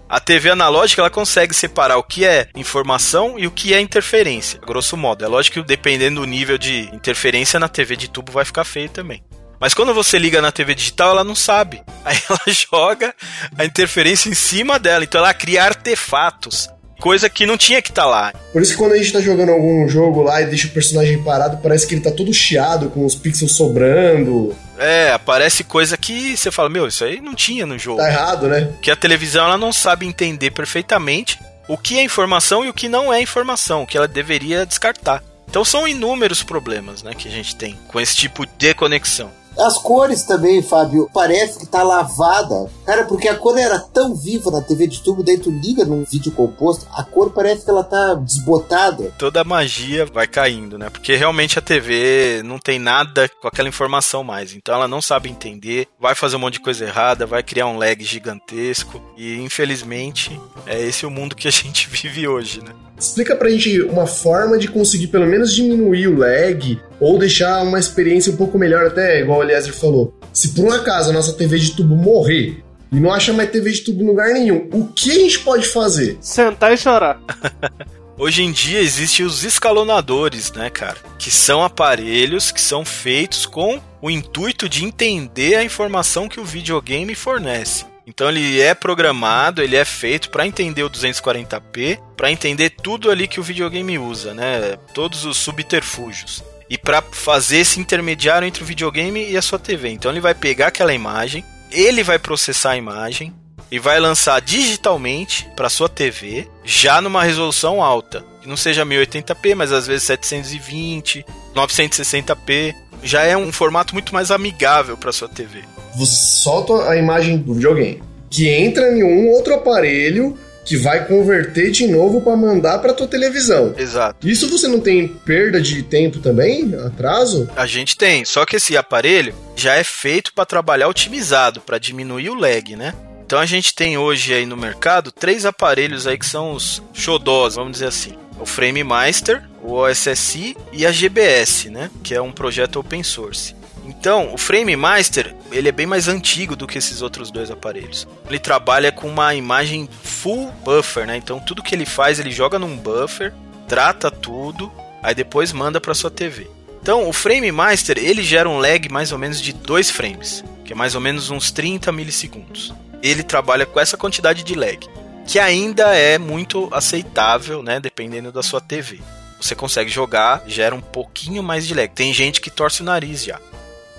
[SPEAKER 8] A TV analógica ela consegue separar o que é informação e o que é interferência, grosso modo. É lógico que dependendo do nível de interferência na TV de tubo vai ficar feio também. Mas quando você liga na TV digital, ela não sabe. Aí ela joga a interferência em cima dela. Então ela cria artefatos. Coisa que não tinha que estar lá.
[SPEAKER 3] Por isso que quando a gente tá jogando algum jogo lá e deixa o personagem parado, parece que ele tá todo chiado, com os pixels sobrando.
[SPEAKER 8] É, aparece coisa que você fala, meu, isso aí não tinha no jogo.
[SPEAKER 3] Tá errado, né?
[SPEAKER 8] Que a televisão ela não sabe entender perfeitamente o que é informação e o que não é informação, que ela deveria descartar. Então são inúmeros problemas, né, que a gente tem com esse tipo de conexão.
[SPEAKER 4] As cores também, Fábio, parece que tá lavada. Cara, porque a cor era tão viva na TV de tubo, daí tu liga num vídeo composto, a cor parece que ela tá desbotada.
[SPEAKER 8] Toda a magia vai caindo, né? Porque realmente a TV não tem nada com aquela informação mais. Então ela não sabe entender, vai fazer um monte de coisa errada, vai criar um lag gigantesco. E infelizmente é esse o mundo que a gente vive hoje, né?
[SPEAKER 3] Explica pra gente uma forma de conseguir pelo menos diminuir o lag ou deixar uma experiência um pouco melhor, até igual o Eliezer falou. Se por um acaso a nossa TV de tubo morrer e não acha mais TV de tubo em lugar nenhum, o que a gente pode fazer?
[SPEAKER 2] Sentar e chorar.
[SPEAKER 8] Hoje em dia existem os escalonadores, né, cara? Que são aparelhos que são feitos com o intuito de entender a informação que o videogame fornece. Então ele é programado, ele é feito para entender o 240p, para entender tudo ali que o videogame usa, né? Todos os subterfúgios. E para fazer esse intermediário entre o videogame e a sua TV. Então ele vai pegar aquela imagem, ele vai processar a imagem e vai lançar digitalmente para sua TV, já numa resolução alta, que não seja 1080p, mas às vezes 720, 960p, já é um formato muito mais amigável para sua TV.
[SPEAKER 3] Você solta a imagem do videogame, que entra em um outro aparelho que vai converter de novo para mandar para tua televisão.
[SPEAKER 8] Exato.
[SPEAKER 3] Isso você não tem perda de tempo também? Atraso?
[SPEAKER 8] A gente tem, só que esse aparelho já é feito para trabalhar otimizado, para diminuir o lag, né? Então a gente tem hoje aí no mercado três aparelhos aí que são os xodós, vamos dizer assim. O Frame Master, o OSSI e a GBS, né? Que é um projeto open source. Então, o Frame Master, ele é bem mais antigo do que esses outros dois aparelhos. Ele trabalha com uma imagem full buffer, né? Então, tudo que ele faz, ele joga num buffer, trata tudo, aí depois manda para sua TV. Então, o Frame Master, ele gera um lag mais ou menos de 2 frames, que é mais ou menos uns 30 milissegundos. Ele trabalha com essa quantidade de lag, que ainda é muito aceitável, né, dependendo da sua TV. Você consegue jogar, gera um pouquinho mais de lag. Tem gente que torce o nariz já.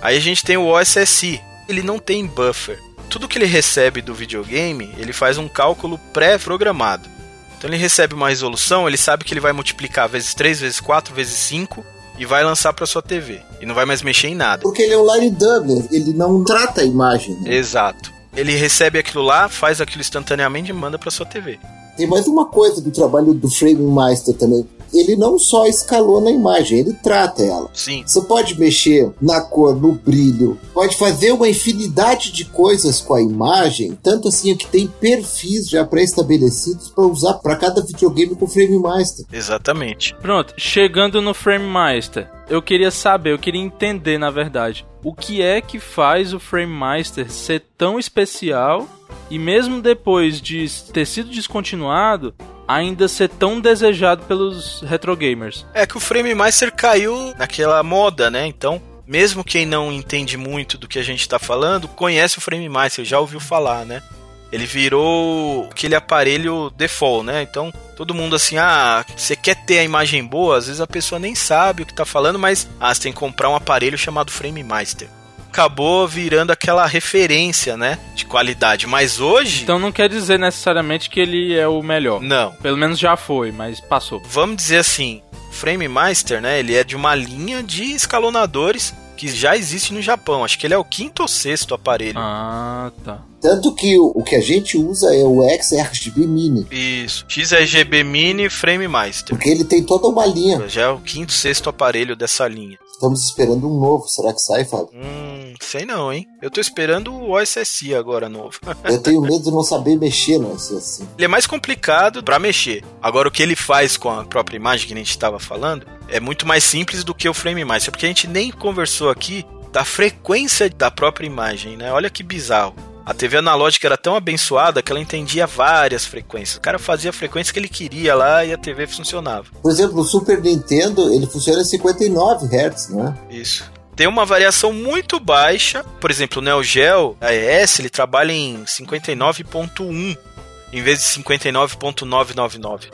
[SPEAKER 8] Aí a gente tem o OSSI. Ele não tem buffer. Tudo que ele recebe do videogame, ele faz um cálculo pré-programado. Então ele recebe uma resolução, ele sabe que ele vai multiplicar vezes 3, vezes 4, vezes 5 e vai lançar para sua TV. E não vai mais mexer em nada.
[SPEAKER 4] Porque ele é um line dub, ele não trata a imagem. Né?
[SPEAKER 8] Exato. Ele recebe aquilo lá, faz aquilo instantaneamente e manda para sua TV.
[SPEAKER 4] Tem mais uma coisa do trabalho do Frame Master também ele não só escalou na imagem, ele trata ela.
[SPEAKER 8] Sim.
[SPEAKER 4] Você pode mexer na cor, no brilho, pode fazer uma infinidade de coisas com a imagem, tanto assim que tem perfis já pré-estabelecidos para usar para cada videogame com Frame Master.
[SPEAKER 8] Exatamente.
[SPEAKER 7] Pronto, chegando no Frame Master, eu queria saber, eu queria entender na verdade, o que é que faz o Frame Master ser tão especial e mesmo depois de ter sido descontinuado, ainda ser tão desejado pelos retro gamers.
[SPEAKER 8] É que o Frame Master caiu naquela moda, né? Então, mesmo quem não entende muito do que a gente está falando, conhece o Frame Master, já ouviu falar, né? Ele virou aquele aparelho default, né? Então, todo mundo assim, ah, você quer ter a imagem boa? Às vezes a pessoa nem sabe o que está falando, mas ah, você tem que comprar um aparelho chamado Frame Master acabou virando aquela referência, né? De qualidade. Mas hoje.
[SPEAKER 7] Então não quer dizer necessariamente que ele é o melhor.
[SPEAKER 8] Não.
[SPEAKER 7] Pelo menos já foi, mas passou.
[SPEAKER 8] Vamos dizer assim: Frame Master, né? Ele é de uma linha de escalonadores que já existe no Japão. Acho que ele é o quinto ou sexto aparelho.
[SPEAKER 7] Ah, tá.
[SPEAKER 4] Tanto que o, o que a gente usa é o XRGB Mini.
[SPEAKER 8] Isso. XRGB Mini Frame Master.
[SPEAKER 4] Porque ele tem toda uma linha.
[SPEAKER 8] Já é o quinto, sexto aparelho dessa linha.
[SPEAKER 4] Estamos esperando um novo. Será que sai, Fábio?
[SPEAKER 8] Hum, sei não, hein? Eu tô esperando o OSSI agora novo.
[SPEAKER 4] Eu tenho medo de não saber mexer no OSSI.
[SPEAKER 8] Ele é mais complicado para mexer. Agora, o que ele faz com a própria imagem que a gente estava falando é muito mais simples do que o Frame Master. Porque a gente nem conversou aqui da frequência da própria imagem, né? Olha que bizarro. A TV analógica era tão abençoada que ela entendia várias frequências. O cara fazia a frequência que ele queria lá e a TV funcionava.
[SPEAKER 4] Por exemplo, no Super Nintendo ele funciona em 59 Hz, né?
[SPEAKER 8] Isso. Tem uma variação muito baixa. Por exemplo, o Neo Geo AES ele trabalha em 59.1 em vez de 59.999.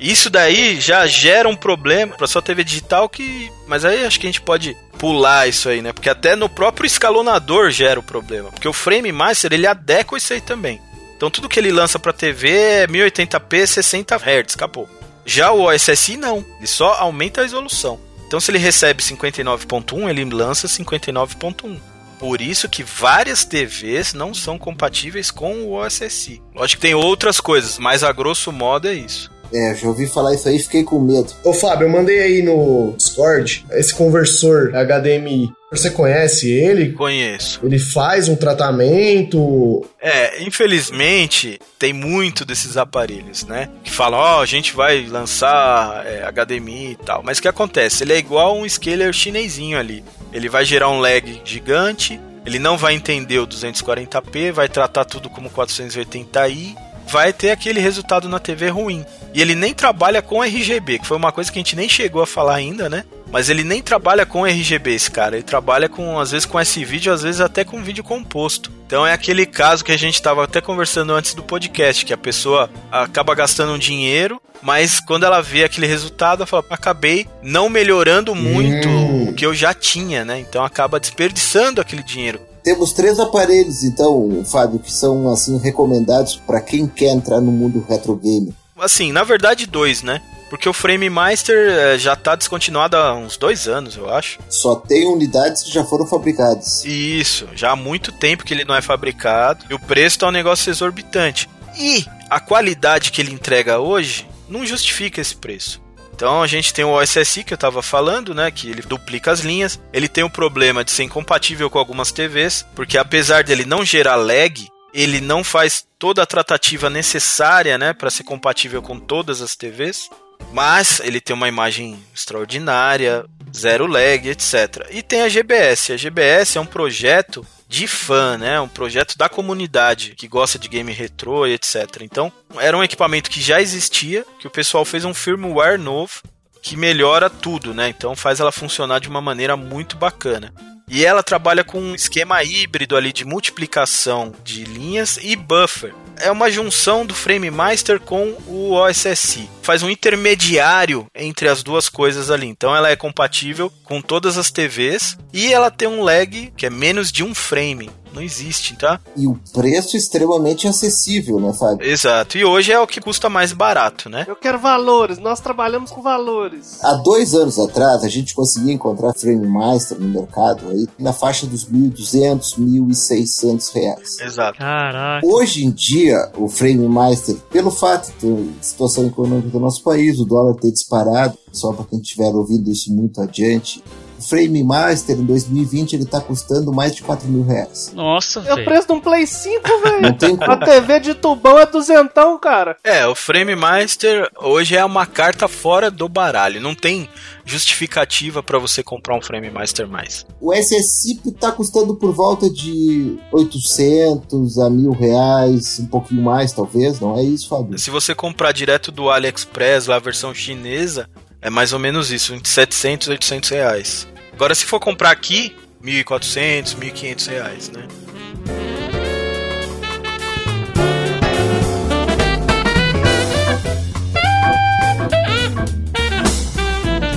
[SPEAKER 8] Isso daí já gera um problema para sua TV digital que, mas aí acho que a gente pode pular isso aí, né? Porque até no próprio escalonador gera o problema, porque o Frame Master ele adequa isso aí também. Então tudo que ele lança para TV é 1080p 60 Hz, acabou. Já o OSSI não, ele só aumenta a resolução. Então se ele recebe 59.1, ele lança 59.1. Por isso que várias TVs não são compatíveis com o OSSI. Lógico que tem outras coisas, mas a grosso modo é isso.
[SPEAKER 4] É, já ouvi falar isso aí e fiquei com medo.
[SPEAKER 3] Ô Fábio, eu mandei aí no Discord esse conversor HDMI. Você conhece ele?
[SPEAKER 8] Conheço.
[SPEAKER 3] Ele faz um tratamento.
[SPEAKER 8] É, infelizmente, tem muito desses aparelhos, né? Que falam, ó, oh, a gente vai lançar é, HDMI e tal. Mas o que acontece? Ele é igual um scaler chinesinho ali. Ele vai gerar um lag gigante, ele não vai entender o 240p, vai tratar tudo como 480i vai ter aquele resultado na TV ruim. E ele nem trabalha com RGB, que foi uma coisa que a gente nem chegou a falar ainda, né? Mas ele nem trabalha com RGB, esse cara. Ele trabalha com, às vezes, com esse vídeo, às vezes até com vídeo composto. Então é aquele caso que a gente estava até conversando antes do podcast, que a pessoa acaba gastando um dinheiro, mas quando ela vê aquele resultado, ela fala, acabei não melhorando muito hum. o que eu já tinha, né? Então acaba desperdiçando aquele dinheiro.
[SPEAKER 4] Temos três aparelhos, então, Fábio, que são assim recomendados para quem quer entrar no mundo retro game.
[SPEAKER 8] Assim, na verdade, dois, né? Porque o Frame Master eh, já tá descontinuado há uns dois anos, eu acho.
[SPEAKER 4] Só tem unidades que já foram fabricadas.
[SPEAKER 8] Isso, já há muito tempo que ele não é fabricado e o preço tá um negócio exorbitante. E a qualidade que ele entrega hoje não justifica esse preço. Então a gente tem o OSSI que eu tava falando, né, que ele duplica as linhas. Ele tem o problema de ser incompatível com algumas TVs, porque apesar dele não gerar lag, ele não faz toda a tratativa necessária, né, para ser compatível com todas as TVs. Mas ele tem uma imagem extraordinária, zero lag, etc. E tem a GBS. A GBS é um projeto de fã, né? Um projeto da comunidade que gosta de game retrô e etc. Então, era um equipamento que já existia, que o pessoal fez um firmware novo que melhora tudo, né? Então faz ela funcionar de uma maneira muito bacana. E ela trabalha com um esquema híbrido ali de multiplicação de linhas e buffer. É uma junção do Frame Master com o OSSI. Faz um intermediário entre as duas coisas ali. Então ela é compatível com todas as TVs e ela tem um lag que é menos de um frame não existe, tá?
[SPEAKER 4] E o preço extremamente acessível, né, Fábio?
[SPEAKER 8] Exato. E hoje é o que custa mais barato, né?
[SPEAKER 2] Eu quero valores, nós trabalhamos com valores.
[SPEAKER 4] Há dois anos atrás, a gente conseguia encontrar Frame Master no mercado aí na faixa dos 1.200, 1.600 reais.
[SPEAKER 8] Exato.
[SPEAKER 5] Caraca.
[SPEAKER 4] Hoje em dia, o Frame Master, pelo fato da situação econômica do nosso país, o dólar ter disparado, só para quem estiver ouvindo isso muito adiante, Frame Master em 2020 ele tá custando mais de 4 mil reais.
[SPEAKER 5] Nossa,
[SPEAKER 2] É o preço de um Play 5,
[SPEAKER 4] Não
[SPEAKER 2] velho.
[SPEAKER 4] tem
[SPEAKER 2] A
[SPEAKER 4] como.
[SPEAKER 2] TV de tubão é duzentão, cara.
[SPEAKER 8] É, o Frame Master hoje é uma carta fora do baralho. Não tem justificativa para você comprar um Frame Master mais.
[SPEAKER 4] O SSI tá custando por volta de 800 a mil reais, um pouquinho mais talvez, não é isso, Fábio?
[SPEAKER 8] Se você comprar direto do AliExpress, lá a versão chinesa, é mais ou menos isso, entre 700 e 800 reais. Agora, se for comprar aqui, 1.400, 1.500 reais, né?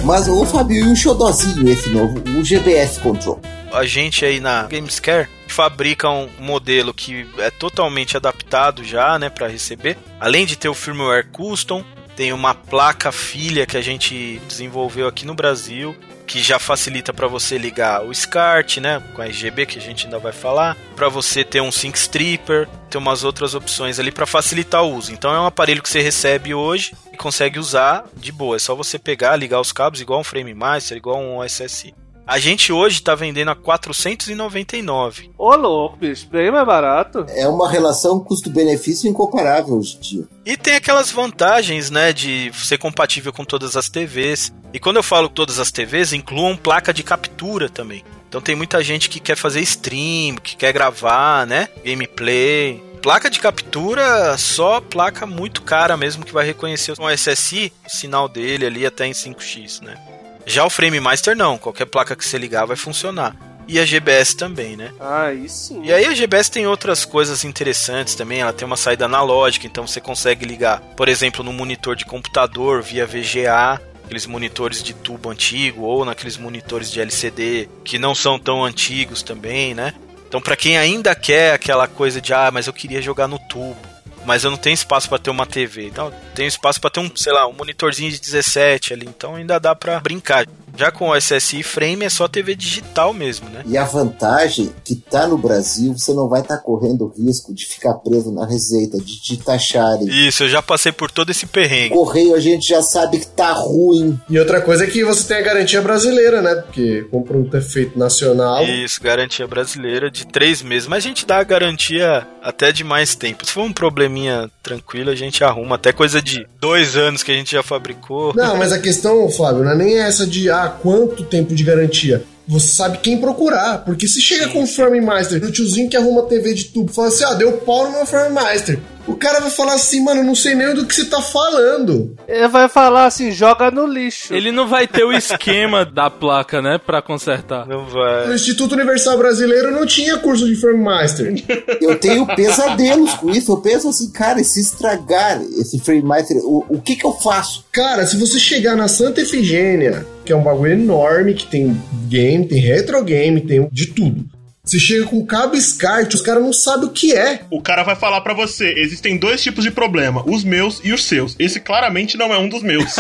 [SPEAKER 4] Mas, ô Fábio, e o xodozinho esse novo, o GBS Control?
[SPEAKER 8] A gente aí na Gamescare fabrica um modelo que é totalmente adaptado já, né, para receber. Além de ter o firmware custom, tem uma placa filha que a gente desenvolveu aqui no Brasil, que já facilita para você ligar o SCART, né, com a RGB que a gente ainda vai falar, para você ter um Sync Stripper, tem umas outras opções ali para facilitar o uso. Então é um aparelho que você recebe hoje e consegue usar de boa. É só você pegar, ligar os cabos igual um Frame Master, igual um OSSI. A gente hoje tá vendendo a 499.
[SPEAKER 2] Ô, louco, bicho, bem mais barato.
[SPEAKER 4] É uma relação custo-benefício incomparável hoje em dia.
[SPEAKER 8] E tem aquelas vantagens, né, de ser compatível com todas as TVs. E quando eu falo todas as TVs, incluam placa de captura também. Então tem muita gente que quer fazer stream, que quer gravar, né, gameplay. Placa de captura, só placa muito cara mesmo que vai reconhecer o SSI, o sinal dele ali até em 5x, né. Já o Frame Master não, qualquer placa que você ligar vai funcionar. E a GBS também, né?
[SPEAKER 2] Aí sim.
[SPEAKER 8] E aí a GBS tem outras coisas interessantes também, ela tem uma saída analógica, então você consegue ligar, por exemplo, no monitor de computador via VGA, aqueles monitores de tubo antigo ou naqueles monitores de LCD que não são tão antigos também, né? Então para quem ainda quer aquela coisa de ah, mas eu queria jogar no tubo, mas eu não tenho espaço para ter uma TV. Então, tenho espaço para ter um, sei lá, um monitorzinho de 17 ali, então ainda dá para brincar. Já com o SSI frame é só TV digital mesmo, né?
[SPEAKER 4] E a vantagem que tá no Brasil, você não vai estar correndo o risco de ficar preso na receita, de te taxarem.
[SPEAKER 8] Isso, eu já passei por todo esse perrengue.
[SPEAKER 4] Correio a gente já sabe que tá ruim.
[SPEAKER 3] E outra coisa é que você tem a garantia brasileira, né? Porque como o produto é feito nacional.
[SPEAKER 8] Isso, garantia brasileira de três meses. Mas a gente dá a garantia até de mais tempo. Se for um probleminha tranquilo, a gente arruma. Até coisa de dois anos que a gente já fabricou.
[SPEAKER 3] Não, mas a questão, Flávio, não é nem essa de ah, quanto tempo de garantia. Você sabe quem procurar. Porque se chega com o Frame Master, o tiozinho que arruma TV de tubo, fala assim: ah, deu pau no meu Frame Master. O cara vai falar assim, mano, eu não sei nem do que você tá falando.
[SPEAKER 2] Ele vai falar assim, joga no lixo.
[SPEAKER 7] Ele não vai ter o esquema da placa, né, pra consertar.
[SPEAKER 8] Não vai.
[SPEAKER 3] No Instituto Universal Brasileiro não tinha curso de Frame Master.
[SPEAKER 4] Eu tenho pesadelos com isso. Eu penso assim, cara, se estragar esse Frame Master, o, o que que eu faço?
[SPEAKER 3] Cara, se você chegar na Santa Efigênia, que é um bagulho enorme, que tem game, tem retro game, tem de tudo. Você chega com cabo SCART, os caras não sabem o que é.
[SPEAKER 1] O cara vai falar pra você: existem dois tipos de problema, os meus e os seus. Esse claramente não é um dos meus.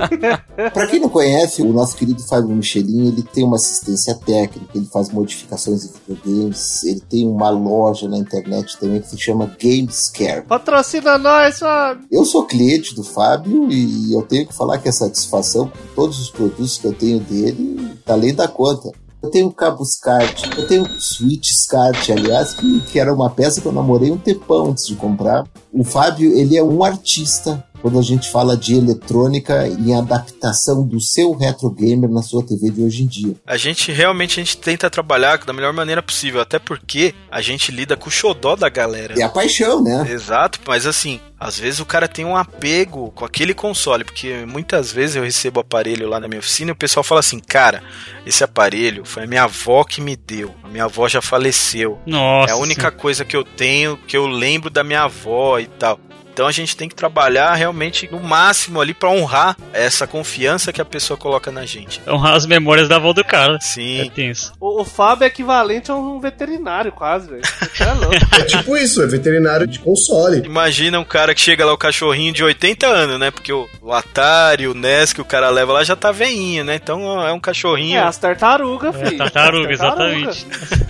[SPEAKER 4] Pra quem não conhece, o nosso querido Fábio Michelin, ele tem uma assistência técnica, ele faz modificações em videogames, ele tem uma loja na internet também que se chama Gamescare.
[SPEAKER 2] Patrocina nós, Fábio.
[SPEAKER 4] Eu sou cliente do Fábio e eu tenho que falar que a satisfação com todos os produtos que eu tenho dele tá além da conta. Eu tenho cabo SCART, eu tenho Switch SCART, aliás, que, que era uma peça que eu namorei um tempão antes de comprar. O Fábio, ele é um artista quando a gente fala de eletrônica em adaptação do seu retro gamer na sua TV de hoje em dia.
[SPEAKER 8] A gente realmente a gente tenta trabalhar da melhor maneira possível, até porque a gente lida com o xodó da galera.
[SPEAKER 4] É a paixão, né?
[SPEAKER 8] Exato, mas assim, às vezes o cara tem um apego com aquele console, porque muitas vezes eu recebo aparelho lá na minha oficina e o pessoal fala assim: cara, esse aparelho foi a minha avó que me deu, a minha avó já faleceu.
[SPEAKER 5] Nossa.
[SPEAKER 8] É a única coisa que eu tenho que eu lembro da minha avó e tal. Então a gente tem que trabalhar realmente no máximo ali pra honrar essa confiança que a pessoa coloca na gente.
[SPEAKER 5] Honrar as memórias da avó do cara. É
[SPEAKER 8] Sim.
[SPEAKER 5] tenso.
[SPEAKER 2] O, o Fábio é equivalente a um veterinário, quase, velho. É louco.
[SPEAKER 3] É tipo isso, é veterinário de console.
[SPEAKER 8] Imagina um cara que chega lá, o cachorrinho de 80 anos, né? Porque o, o Atari, o NES que o cara leva lá já tá veinho, né? Então é um cachorrinho.
[SPEAKER 2] É, as tartarugas,
[SPEAKER 5] É,
[SPEAKER 2] filho.
[SPEAKER 5] tartaruga,
[SPEAKER 2] As tartaruga.
[SPEAKER 5] exatamente.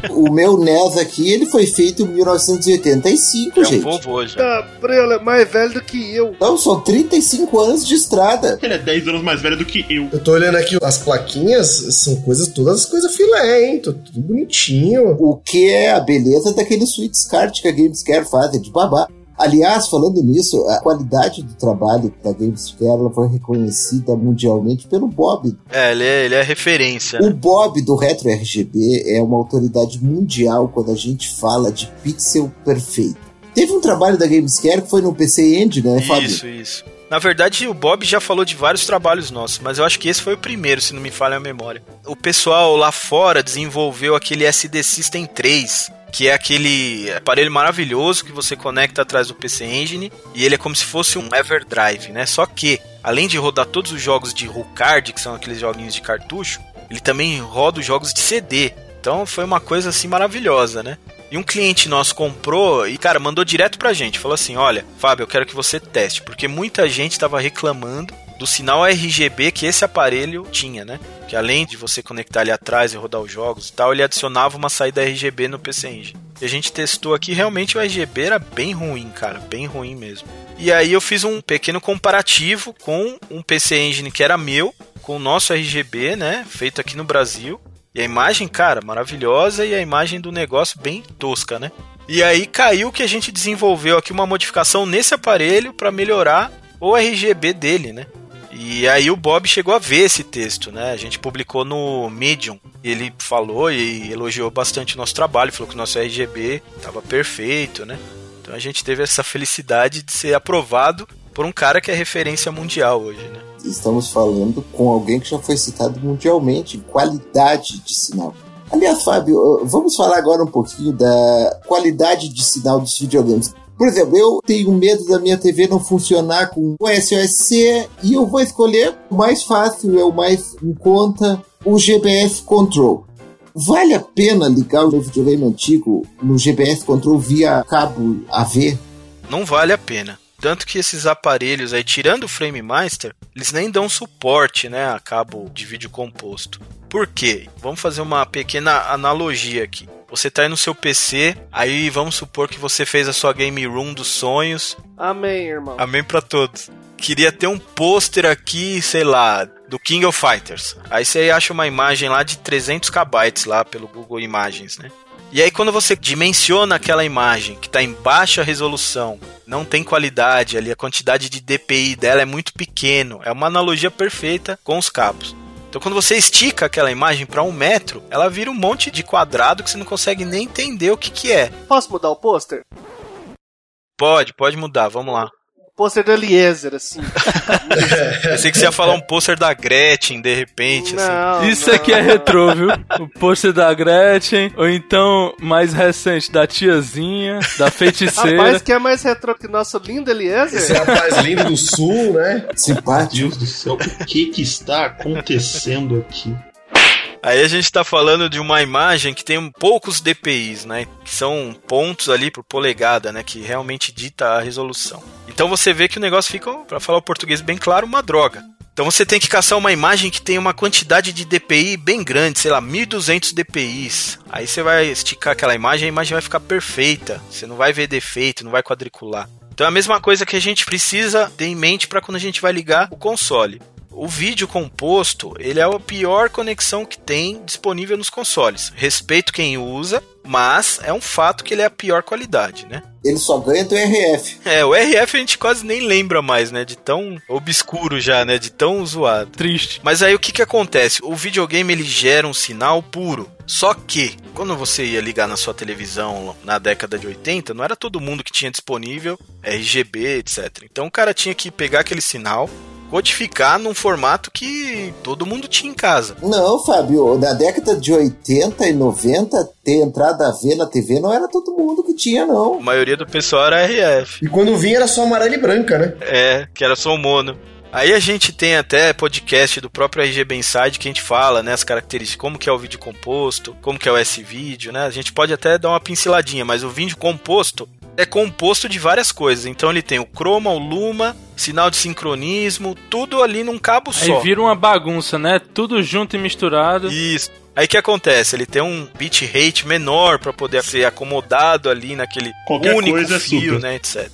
[SPEAKER 4] O meu NES aqui, ele foi feito em 1985,
[SPEAKER 8] É um
[SPEAKER 4] gente.
[SPEAKER 8] vovô já.
[SPEAKER 2] Tá, Prela é mais velho do que eu.
[SPEAKER 4] Então são 35 anos de estrada.
[SPEAKER 1] Ele é 10 anos mais velho do que eu.
[SPEAKER 3] Eu tô olhando aqui, as plaquinhas são coisas, todas as coisas filé, hein? Tô tudo bonitinho.
[SPEAKER 4] O que é a beleza daquele Sweet SCART que a Gamescare faz, é de babá. Aliás, falando nisso, a qualidade do trabalho da Gamescare foi reconhecida mundialmente pelo Bob.
[SPEAKER 8] É, ele é, ele é referência.
[SPEAKER 4] O
[SPEAKER 8] Né?
[SPEAKER 4] Bob do Retro RGB é uma autoridade mundial quando a gente fala de pixel perfeito. Teve um trabalho da Gamescare que foi no PC Engine, né, Fábio?
[SPEAKER 8] Isso, isso. Na verdade, o Bob já falou de vários trabalhos nossos, mas eu acho que esse foi o primeiro, se não me falha a memória. O pessoal lá fora desenvolveu aquele SD System 3, que é aquele aparelho maravilhoso que você conecta atrás do PC Engine e ele é como se fosse um Everdrive, né? Só que, além de rodar todos os jogos de Rucard, que são aqueles joguinhos de cartucho, ele também roda os jogos de CD. Então foi uma coisa assim maravilhosa, né? E um cliente nosso comprou e, cara, mandou direto pra gente. Falou assim: Olha, Fábio, eu quero que você teste. Porque muita gente tava reclamando do sinal RGB que esse aparelho tinha, né? Que além de você conectar ali atrás e rodar os jogos e tal, ele adicionava uma saída RGB no PC Engine. E a gente testou aqui, realmente o RGB era bem ruim, cara, bem ruim mesmo. E aí eu fiz um pequeno comparativo com um PC Engine que era meu, com o nosso RGB, né? Feito aqui no Brasil. E a imagem, cara, maravilhosa e a imagem do negócio bem tosca, né? E aí caiu que a gente desenvolveu aqui uma modificação nesse aparelho para melhorar o RGB dele, né? E aí o Bob chegou a ver esse texto, né? A gente publicou no Medium. Ele falou e elogiou bastante o nosso trabalho, falou que o nosso RGB estava perfeito, né? Então a gente teve essa felicidade de ser aprovado por um cara que é referência mundial hoje, né?
[SPEAKER 4] Estamos falando com alguém que já foi citado mundialmente em qualidade de sinal. Aliás, Fábio, vamos falar agora um pouquinho da qualidade de sinal dos videogames. Por exemplo, eu tenho medo da minha TV não funcionar com o SOSC e eu vou escolher o mais fácil, é o mais em conta, o GBS Control. Vale a pena ligar o meu videogame antigo no GBS Control via cabo AV?
[SPEAKER 8] Não vale a pena. Tanto que esses aparelhos aí, tirando o Frame Master, eles nem dão suporte, né, a cabo de vídeo composto. Por quê? Vamos fazer uma pequena analogia aqui. Você tá aí no seu PC, aí vamos supor que você fez a sua game room dos sonhos.
[SPEAKER 2] Amém, irmão.
[SPEAKER 8] Amém pra todos. Queria ter um pôster aqui, sei lá, do King of Fighters. Aí você acha uma imagem lá de 300 KB lá pelo Google Imagens, né? E aí quando você dimensiona aquela imagem que está em baixa resolução, não tem qualidade ali, a quantidade de DPI dela é muito pequeno. É uma analogia perfeita com os cabos. Então quando você estica aquela imagem para um metro, ela vira um monte de quadrado que você não consegue nem entender o que, que é.
[SPEAKER 2] Posso mudar o pôster?
[SPEAKER 8] Pode, pode mudar, vamos lá.
[SPEAKER 2] Pôster do Eliezer, assim.
[SPEAKER 8] Pensei que você ia falar um pôster da Gretchen, de repente, assim.
[SPEAKER 2] Não,
[SPEAKER 7] Isso
[SPEAKER 2] não.
[SPEAKER 7] aqui é retrô, viu? O pôster da Gretchen, ou então, mais recente, da tiazinha, da feiticeira.
[SPEAKER 2] Rapaz, que é mais retrô que nosso lindo Eliezer?
[SPEAKER 3] Esse rapaz lindo do sul, né?
[SPEAKER 4] Simpático.
[SPEAKER 1] Deus do céu, o que que está acontecendo aqui?
[SPEAKER 8] Aí a gente tá falando de uma imagem que tem poucos DPIs, né? Que são pontos ali por polegada, né? Que realmente dita a resolução. Então você vê que o negócio fica, para falar o português bem claro, uma droga. Então você tem que caçar uma imagem que tem uma quantidade de DPI bem grande, sei lá, 1200 DPIs. Aí você vai esticar aquela imagem, a imagem vai ficar perfeita. Você não vai ver defeito, não vai quadricular. Então é a mesma coisa que a gente precisa ter em mente para quando a gente vai ligar o console. O vídeo composto, ele é a pior conexão que tem disponível nos consoles. Respeito quem usa, mas é um fato que ele é a pior qualidade, né?
[SPEAKER 4] Ele só ganha do RF.
[SPEAKER 8] É, o RF a gente quase nem lembra mais, né? De tão obscuro já, né? De tão zoado.
[SPEAKER 7] Triste.
[SPEAKER 8] Mas aí o que que acontece? O videogame ele gera um sinal puro. Só que, quando você ia ligar na sua televisão na década de 80, não era todo mundo que tinha disponível RGB, etc. Então o cara tinha que pegar aquele sinal, codificar num formato que todo mundo tinha em casa.
[SPEAKER 4] Não, Fábio, na década de 80 e 90, ter entrada a ver na TV não era todo mundo que tinha,
[SPEAKER 8] A
[SPEAKER 4] não.
[SPEAKER 8] maioria do pessoal era RF.
[SPEAKER 3] E quando vinha era só amarela e branca, né?
[SPEAKER 8] É, que era só o mono. Aí a gente tem até podcast do próprio RGB Inside que a gente fala, né, as características, como que é o vídeo composto, como que é o S-Vídeo, né? A gente pode até dar uma pinceladinha, mas o vídeo composto é composto de várias coisas. Então ele tem o chroma, o luma, sinal de sincronismo, tudo ali num cabo
[SPEAKER 7] Aí
[SPEAKER 8] só.
[SPEAKER 7] vira uma bagunça, né? Tudo junto e misturado.
[SPEAKER 8] Isso. Aí o que acontece? Ele tem um bit rate menor para poder ser acomodado ali naquele
[SPEAKER 1] Qualquer
[SPEAKER 8] único
[SPEAKER 1] coisa é
[SPEAKER 8] fio,
[SPEAKER 1] super.
[SPEAKER 8] né, etc.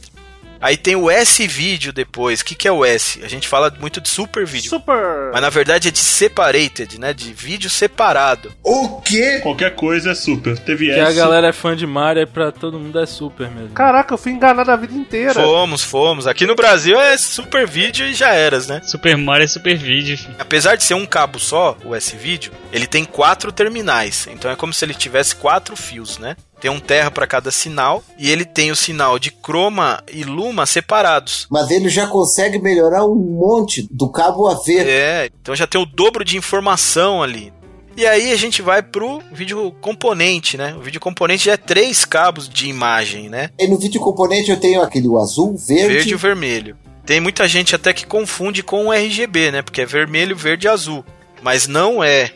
[SPEAKER 8] Aí tem o S-Vídeo depois. O que, que é o S? A gente fala muito de super vídeo.
[SPEAKER 2] Super!
[SPEAKER 8] Mas na verdade é de separated, né? De vídeo separado.
[SPEAKER 3] O quê?
[SPEAKER 1] Qualquer coisa é super. Teve
[SPEAKER 7] Que a
[SPEAKER 1] essa.
[SPEAKER 7] galera é fã de Mario, é pra todo mundo é super mesmo.
[SPEAKER 2] Caraca, eu fui enganado a vida inteira.
[SPEAKER 8] Fomos, fomos. Aqui no Brasil é super vídeo e já eras, né?
[SPEAKER 5] Super Mario é super vídeo, filho.
[SPEAKER 8] Apesar de ser um cabo só, o S-Vídeo, ele tem quatro terminais. Então é como se ele tivesse quatro fios, né? Tem um terra para cada sinal e ele tem o sinal de chroma e luma separados.
[SPEAKER 4] Mas ele já consegue melhorar um monte do cabo a ver.
[SPEAKER 8] É, então já tem o dobro de informação ali. E aí a gente vai pro vídeo componente, né? O vídeo componente já é três cabos de imagem, né?
[SPEAKER 4] E no vídeo componente eu tenho aquele azul, verde.
[SPEAKER 8] Verde e vermelho. Tem muita gente até que confunde com o RGB, né? Porque é vermelho, verde e azul. Mas não é.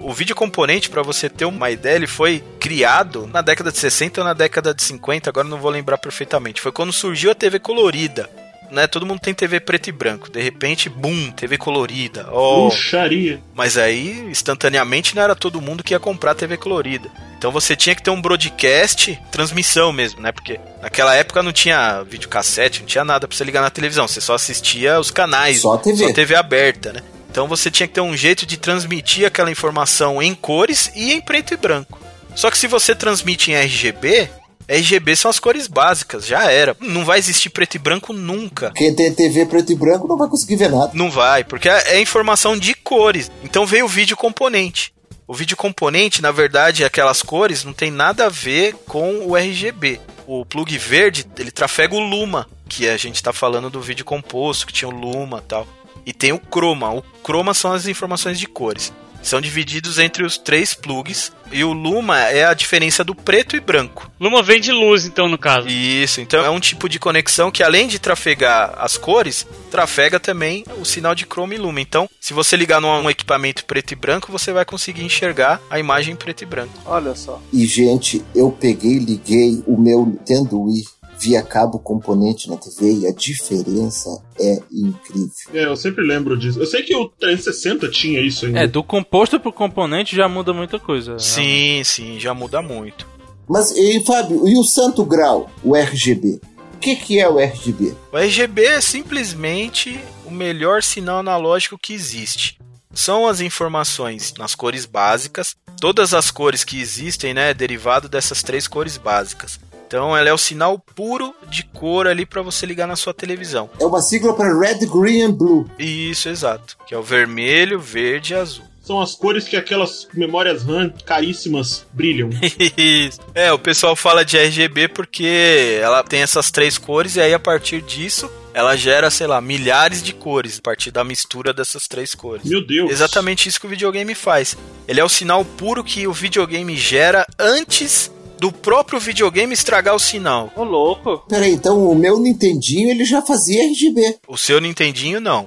[SPEAKER 8] O vídeo componente, para você ter uma ideia, ele foi criado na década de 60 ou na década de 50, agora não vou lembrar perfeitamente. Foi quando surgiu a TV colorida. Né, todo mundo tem TV preto e branco. De repente, bum, TV colorida. Oh,
[SPEAKER 1] Puxaria.
[SPEAKER 8] mas aí, instantaneamente, não era todo mundo que ia comprar TV colorida. Então você tinha que ter um broadcast, transmissão mesmo, né? Porque naquela época não tinha videocassete, não tinha nada pra você ligar na televisão. Você só assistia os canais.
[SPEAKER 4] Só a TV.
[SPEAKER 8] Só TV aberta, né? Então você tinha que ter um jeito de transmitir aquela informação em cores e em preto e branco. Só que se você transmite em RGB, RGB são as cores básicas, já era. Não vai existir preto e branco nunca.
[SPEAKER 4] Quem tem TV preto e branco não vai conseguir ver nada.
[SPEAKER 8] Não vai, porque é é informação de cores. Então veio o vídeo componente. O vídeo componente, na verdade, aquelas cores não tem nada a ver com o RGB. O plug verde, ele trafega o Luma, que a gente tá falando do vídeo composto, que tinha o Luma e tal. E tem o Chroma. O Chroma são as informações de cores. São divididos entre os três plugs. E o Luma é a diferença do preto e branco.
[SPEAKER 5] Luma vem de luz, então, no caso.
[SPEAKER 8] Isso, então é um tipo de conexão que além de trafegar as cores, trafega também o sinal de chroma e luma. Então, se você ligar num um equipamento preto e branco, você vai conseguir enxergar a imagem preto e branco.
[SPEAKER 2] Olha só.
[SPEAKER 4] E, gente, eu peguei e liguei o meu Nintendo Wii via cabo componente na TV e a diferença é incrível.
[SPEAKER 1] É, eu sempre lembro disso. Eu sei que o 360 tinha isso ainda.
[SPEAKER 7] É, do composto pro componente já muda muita coisa.
[SPEAKER 8] Sim, sim, já muda muito.
[SPEAKER 4] Mas, e, Fábio, e o Santo Grau, o RGB? O que, que é o RGB?
[SPEAKER 8] O RGB é simplesmente o melhor sinal analógico que existe. São as informações nas cores básicas, todas as cores que existem, né, é derivado dessas três cores básicas. Então ela é o sinal puro de cor ali para você ligar na sua televisão.
[SPEAKER 4] É uma sigla para Red, Green and Blue.
[SPEAKER 8] Isso, exato. Que é o vermelho, verde e azul.
[SPEAKER 1] São as cores que aquelas memórias RAM caríssimas brilham.
[SPEAKER 8] Isso. É, o pessoal fala de RGB porque ela tem essas três cores e aí a partir disso ela gera, sei lá, milhares de cores a partir da mistura dessas três cores.
[SPEAKER 1] Meu Deus.
[SPEAKER 8] Exatamente isso que o videogame faz. Ele é o sinal puro que o videogame gera antes do próprio videogame estragar o sinal.
[SPEAKER 2] Ô, louco.
[SPEAKER 4] Peraí, então o meu Nintendinho ele já fazia RGB.
[SPEAKER 8] O seu Nintendinho não.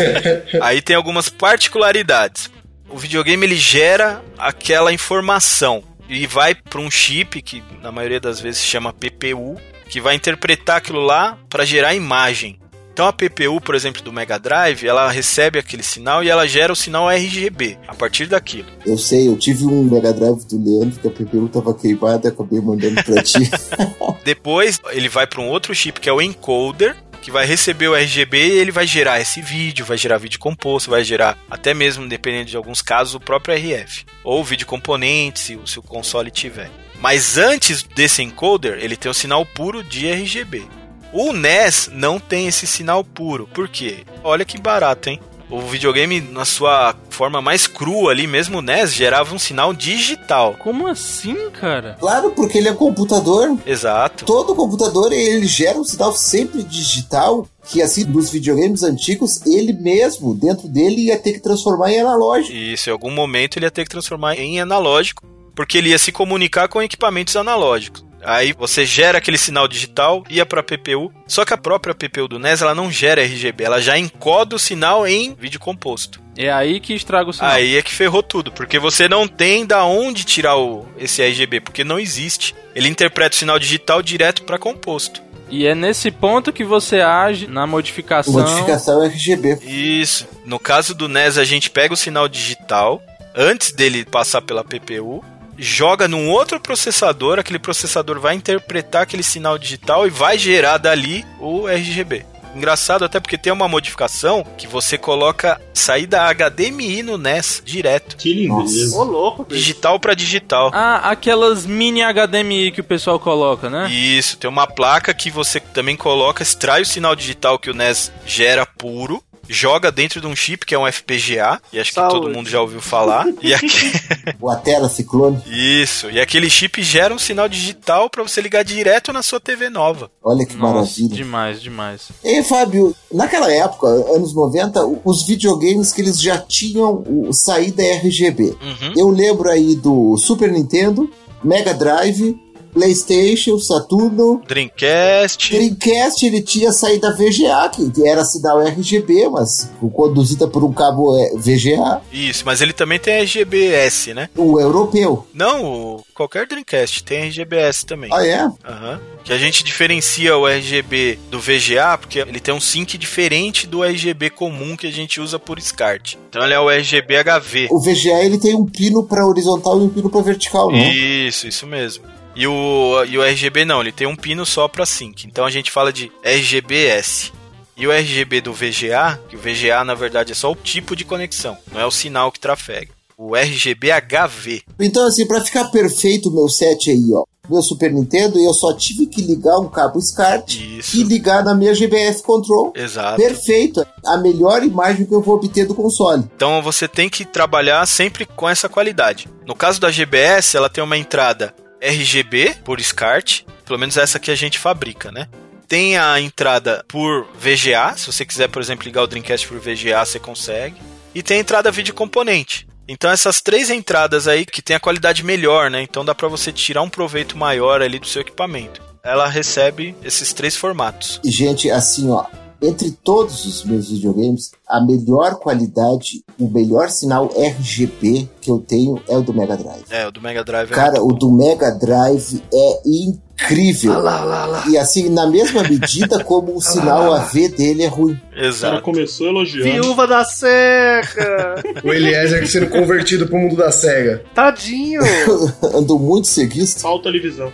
[SPEAKER 8] Aí tem algumas particularidades. o videogame ele gera aquela informação e vai para um chip que na maioria das vezes se chama PPU, que vai interpretar aquilo lá para gerar imagem. Então a PPU, por exemplo, do Mega Drive, ela recebe aquele sinal e ela gera o sinal RGB a partir daquilo.
[SPEAKER 4] Eu sei, eu tive um Mega Drive do Leandro que a PPU tava queimada e acabei mandando pra ti.
[SPEAKER 8] Depois ele vai para um outro chip que é o encoder, que vai receber o RGB e ele vai gerar esse vídeo, vai gerar vídeo composto, vai gerar até mesmo, dependendo de alguns casos, o próprio RF. Ou vídeo componente, se, se o console tiver. Mas antes desse encoder, ele tem o sinal puro de RGB. O NES não tem esse sinal puro. Por quê? Olha que barato, hein? O videogame, na sua forma mais crua ali, mesmo o NES, gerava um sinal digital.
[SPEAKER 7] Como assim, cara?
[SPEAKER 4] claro, porque ele é computador.
[SPEAKER 8] Exato.
[SPEAKER 4] Todo computador ele gera um sinal sempre digital. Que assim, dos videogames antigos, ele mesmo, dentro dele, ia ter que transformar em analógico.
[SPEAKER 8] Isso, em algum momento ele ia ter que transformar em analógico, porque ele ia se comunicar com equipamentos analógicos. Aí você gera aquele sinal digital, ia para PPU. Só que a própria PPU do NES ela não gera RGB, ela já encoda o sinal em vídeo composto.
[SPEAKER 7] É aí que estraga o sinal.
[SPEAKER 8] Aí é que ferrou tudo, porque você não tem da onde tirar o, esse RGB, porque não existe. Ele interpreta o sinal digital direto para composto.
[SPEAKER 7] E é nesse ponto que você age na modificação.
[SPEAKER 4] Modificação RGB.
[SPEAKER 8] Isso. No caso do NES, a gente pega o sinal digital antes dele passar pela PPU, joga num outro processador, aquele processador vai interpretar aquele sinal digital e vai gerar dali o RGB. Engraçado até porque tem uma modificação que você coloca saída HDMI no NES direto,
[SPEAKER 1] Que lindeza.
[SPEAKER 2] Ô, louco, bicho.
[SPEAKER 8] digital para digital.
[SPEAKER 7] Ah, aquelas mini HDMI que o pessoal coloca, né?
[SPEAKER 8] Isso, tem uma placa que você também coloca, extrai o sinal digital que o NES gera puro, joga dentro de um chip que é um FPGA, e acho que
[SPEAKER 2] Saúde.
[SPEAKER 8] todo mundo já ouviu falar. e aqui,
[SPEAKER 4] O Atera Ciclone.
[SPEAKER 8] isso, e aquele chip gera um sinal digital para você ligar direto na sua TV nova.
[SPEAKER 4] Olha que
[SPEAKER 7] Nossa,
[SPEAKER 4] maravilha.
[SPEAKER 7] demais, demais.
[SPEAKER 4] E Fábio, naquela época, anos 90, os videogames que eles já tinham saída RGB.
[SPEAKER 8] Uhum.
[SPEAKER 4] Eu lembro aí do Super Nintendo, Mega Drive, PlayStation, Saturno,
[SPEAKER 8] Dreamcast.
[SPEAKER 4] Dreamcast ele tinha saída VGA, que era sinal RGB, mas conduzida por um cabo é, VGA,
[SPEAKER 8] Isso, mas ele também tem RGBS, né?
[SPEAKER 4] o europeu.
[SPEAKER 8] Não, o- qualquer Dreamcast tem RGBS também.
[SPEAKER 4] Ah, é?
[SPEAKER 8] Aham. Que a gente diferencia o RGB do VGA porque ele tem um sync diferente do RGB comum que a gente usa por SCART. Então ele é o RGB HV.
[SPEAKER 4] O VGA ele tem um pino para horizontal e um pino para vertical, não?
[SPEAKER 8] Isso, isso mesmo. E o, e o RGB não, ele tem um pino só para sync. Então a gente fala de RGBS. E o RGB do VGA, que o VGA na verdade é só o tipo de conexão, não é o sinal que trafega. O RGB HV.
[SPEAKER 4] Então, assim, para ficar perfeito o meu set aí, ó, meu Super Nintendo, eu só tive que ligar um cabo SCART
[SPEAKER 8] Isso.
[SPEAKER 4] e ligar na minha GBF Control.
[SPEAKER 8] Exato.
[SPEAKER 4] Perfeito. A melhor imagem que eu vou obter do console.
[SPEAKER 8] Então você tem que trabalhar sempre com essa qualidade. No caso da GBS, ela tem uma entrada RGB por SCART, pelo menos essa que a gente fabrica, né? Tem a entrada por VGA, se você quiser, por exemplo, ligar o Dreamcast por VGA, você consegue. E tem a entrada vídeo componente. Então essas três entradas aí que tem a qualidade melhor, né? Então dá pra você tirar um proveito maior ali do seu equipamento. Ela recebe esses três formatos.
[SPEAKER 4] E, gente, assim, ó, entre todos os meus videogames, a melhor qualidade, o melhor sinal RGB que eu tenho é o do Mega Drive.
[SPEAKER 8] É, o do Mega Drive é
[SPEAKER 4] Cara, o do Mega Drive é incrível. E assim, na mesma medida como o sinal AV dele é ruim.
[SPEAKER 1] O cara
[SPEAKER 8] Exato.
[SPEAKER 1] começou elogiando.
[SPEAKER 2] Viúva da seca!
[SPEAKER 3] O Eliezer sendo convertido pro mundo da SEGA.
[SPEAKER 2] Tadinho!
[SPEAKER 4] Andou muito seguido.
[SPEAKER 1] Falta televisão.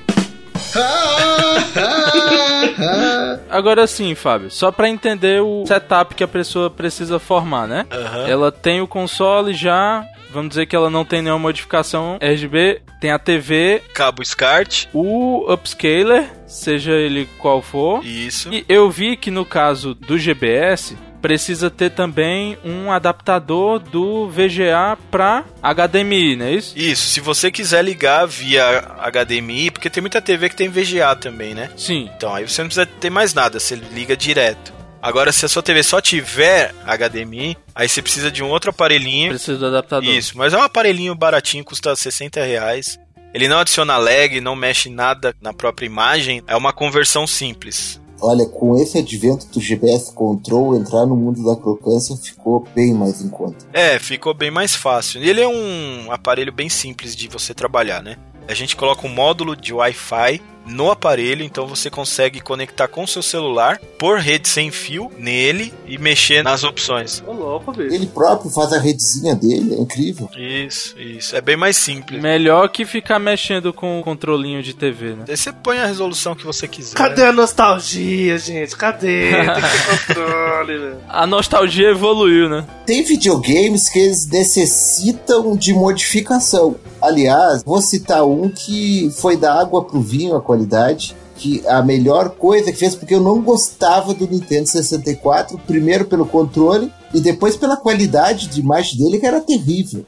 [SPEAKER 7] Agora sim, Fábio, só pra entender o setup que a pessoa precisa formar, né?
[SPEAKER 8] Aham.
[SPEAKER 7] Ela tem o console já, vamos dizer que ela não tem nenhuma modificação RGB, tem a TV,
[SPEAKER 8] Cabo SCART.
[SPEAKER 7] o upscaler, seja ele qual for.
[SPEAKER 8] Isso.
[SPEAKER 7] E eu vi que no caso do GBS precisa ter também um adaptador do VGA para HDMI, não é isso?
[SPEAKER 8] Isso, se você quiser ligar via HDMI, porque tem muita TV que tem VGA também, né?
[SPEAKER 7] Sim.
[SPEAKER 8] Então aí você não precisa ter mais nada, você liga direto. Agora, se a sua TV só tiver HDMI, aí você precisa de um outro aparelhinho.
[SPEAKER 7] Precisa do adaptador.
[SPEAKER 8] Isso, mas é um aparelhinho baratinho, custa 60 reais. Ele não adiciona lag, não mexe nada na própria imagem, é uma conversão simples.
[SPEAKER 4] Olha, com esse advento do GPS Control, entrar no mundo da crocância ficou bem mais em conta.
[SPEAKER 8] É, ficou bem mais fácil. Ele é um aparelho bem simples de você trabalhar, né? A gente coloca um módulo de Wi-Fi no aparelho, então você consegue conectar com o seu celular por rede sem fio nele e mexer nas opções.
[SPEAKER 2] Ô, louco, bicho.
[SPEAKER 4] Ele próprio faz a redezinha dele, é incrível.
[SPEAKER 8] Isso, isso. É bem mais simples.
[SPEAKER 7] Melhor que ficar mexendo com o controlinho de TV, né?
[SPEAKER 8] Aí você põe a resolução que você quiser.
[SPEAKER 2] Cadê a nostalgia, gente? Cadê? Tem que ter controle, velho.
[SPEAKER 7] A nostalgia evoluiu, né?
[SPEAKER 4] Tem videogames que eles necessitam de modificação. Aliás, vou citar um que foi da água pro vinho a qualidade, que a melhor coisa que fez, porque eu não gostava do Nintendo 64, primeiro pelo controle e depois pela qualidade de imagem dele, que era terrível.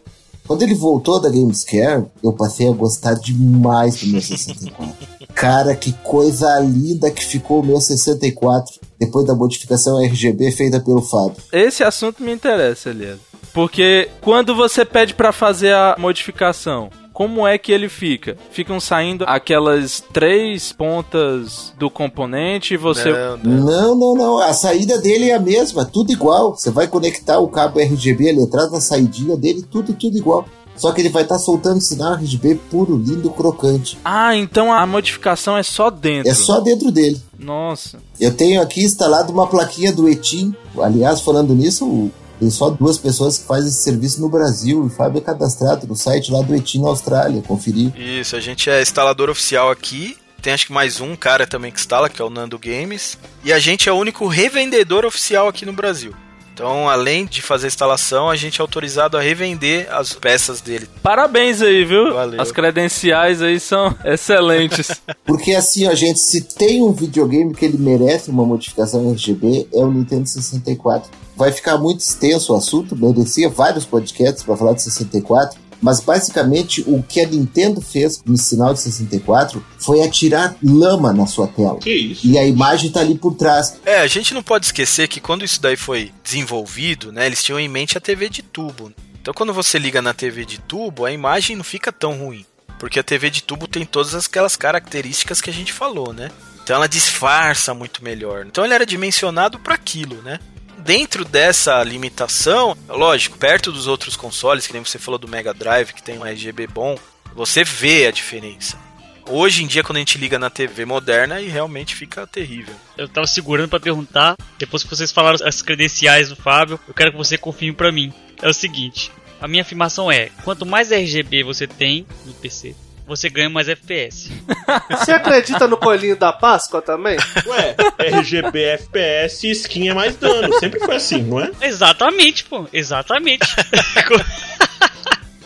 [SPEAKER 4] Quando ele voltou da Gamescare, eu passei a gostar demais do meu 64. Cara, que coisa linda que ficou o meu 64 depois da modificação RGB feita pelo Fábio.
[SPEAKER 7] Esse assunto me interessa, Elias. Porque quando você pede pra fazer a modificação, como é que ele fica? Ficam saindo aquelas três pontas do componente e você.
[SPEAKER 8] Não, não.
[SPEAKER 4] Não, não, não. A saída dele é a mesma, tudo igual. Você vai conectar o cabo RGB ali atrás na saidinha dele, tudo, tudo igual. Só que ele vai estar soltando sinal RGB puro, lindo, crocante.
[SPEAKER 7] Ah, então a modificação é só dentro.
[SPEAKER 4] É só dentro dele.
[SPEAKER 7] Nossa.
[SPEAKER 4] Eu tenho aqui instalado uma plaquinha do Etim. Aliás, falando nisso, o- tem só duas pessoas que fazem esse serviço no Brasil. O Fábio é cadastrado no site lá do Etim na Austrália. Conferir.
[SPEAKER 8] Isso, a gente é instalador oficial aqui. Tem acho que mais um cara também que instala, que é o Nando Games. E a gente é o único revendedor oficial aqui no Brasil. Então, além de fazer a instalação, a gente é autorizado a revender as peças dele.
[SPEAKER 7] Parabéns aí, viu?
[SPEAKER 8] Valeu.
[SPEAKER 7] As credenciais aí são excelentes.
[SPEAKER 4] Porque assim, ó, gente, se tem um videogame que ele merece uma modificação RGB, é o Nintendo 64. Vai ficar muito extenso o assunto, merecia vários podcasts para falar de 64. Mas basicamente o que a Nintendo fez no sinal de 64 foi atirar lama na sua tela.
[SPEAKER 1] Que isso?
[SPEAKER 4] E a imagem tá ali por trás.
[SPEAKER 8] É, a gente não pode esquecer que quando isso daí foi desenvolvido, né, eles tinham em mente a TV de tubo. Então, quando você liga na TV de tubo, a imagem não fica tão ruim, porque a TV de tubo tem todas aquelas características que a gente falou, né? Então, ela disfarça muito melhor. Então, ele era dimensionado para aquilo, né? Dentro dessa limitação, lógico, perto dos outros consoles, que nem você falou do Mega Drive, que tem um RGB bom, você vê a diferença. Hoje em dia, quando a gente liga na TV moderna, aí realmente fica terrível.
[SPEAKER 5] Eu tava segurando pra perguntar, depois que vocês falaram as credenciais do Fábio, eu quero que você confirme pra mim. É o seguinte, a minha afirmação é, quanto mais RGB você tem no PC, você ganha mais FPS.
[SPEAKER 2] Você acredita no coelhinho da Páscoa também?
[SPEAKER 1] Ué, RGB, FPS e skin é mais dano. Sempre foi assim, não é?
[SPEAKER 5] Exatamente, pô, exatamente.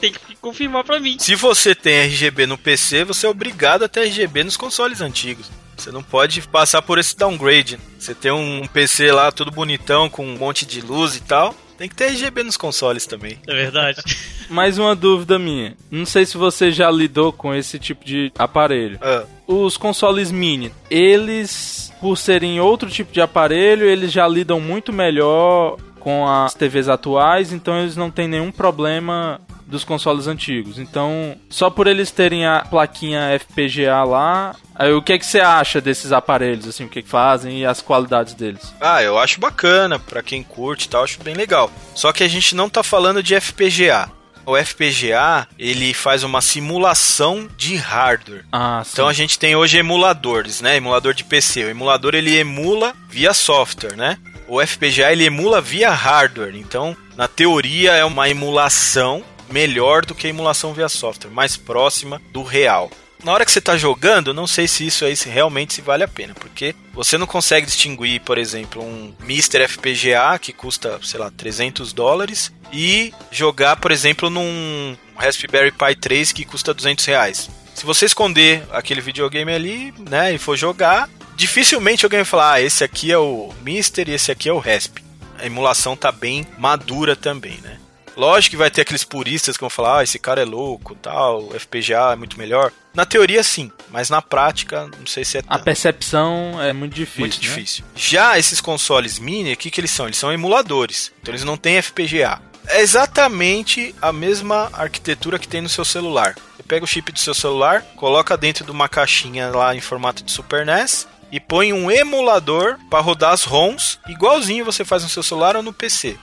[SPEAKER 5] Tem que confirmar pra mim.
[SPEAKER 8] Se você tem RGB no PC, você é obrigado a ter RGB nos consoles antigos. Você não pode passar por esse downgrade. Você tem um PC lá todo bonitão, com um monte de luz e tal. Tem que ter RGB nos consoles também.
[SPEAKER 5] É verdade.
[SPEAKER 7] Mais uma dúvida minha. Não sei se você já lidou com esse tipo de aparelho.
[SPEAKER 8] Ah,
[SPEAKER 7] Os consoles mini, eles, por serem outro tipo de aparelho, eles já lidam muito melhor com as TVs atuais, então eles não têm nenhum problema dos consoles antigos. Então, só por eles terem a plaquinha FPGA lá, aí o que é que você acha desses aparelhos, assim, o que, que fazem e as qualidades deles?
[SPEAKER 8] Ah, eu acho bacana, pra quem curte e tal, acho bem legal. Só que a gente não tá falando de FPGA. O FPGA, ele faz uma simulação de hardware.
[SPEAKER 7] Ah, sim.
[SPEAKER 8] Então a gente tem hoje emuladores, né? Emulador de PC. O emulador ele emula via software, né? O FPGA ele emula via hardware. Então, na teoria é uma emulação melhor do que a emulação via software, mais próxima do real. Na hora que você está jogando, não sei se isso aí se realmente se vale a pena, porque você não consegue distinguir, por exemplo, um Mr. FPGA que custa, sei lá, 300 dólares e jogar, por exemplo, num Raspberry Pi 3 que custa 200 reais. Se você esconder aquele videogame ali, né, e for jogar, dificilmente alguém vai falar, ah, esse aqui é o Mister e esse aqui é o Rasp. A emulação tá bem madura também, né? Lógico que vai ter aqueles puristas que vão falar, ah, esse cara é louco, tal, FPGA é muito melhor. Na teoria sim, mas na prática não sei se é
[SPEAKER 7] A
[SPEAKER 8] tanto.
[SPEAKER 7] percepção é muito difícil.
[SPEAKER 8] Muito
[SPEAKER 7] né?
[SPEAKER 8] difícil. Já esses consoles mini, o que, que eles são? Eles são emuladores. Então eles não têm FPGA. É exatamente a mesma arquitetura que tem no seu celular. Você pega o chip do seu celular, coloca dentro de uma caixinha lá em formato de Super NES e põe um emulador para rodar as ROMs, igualzinho você faz no seu celular ou no PC.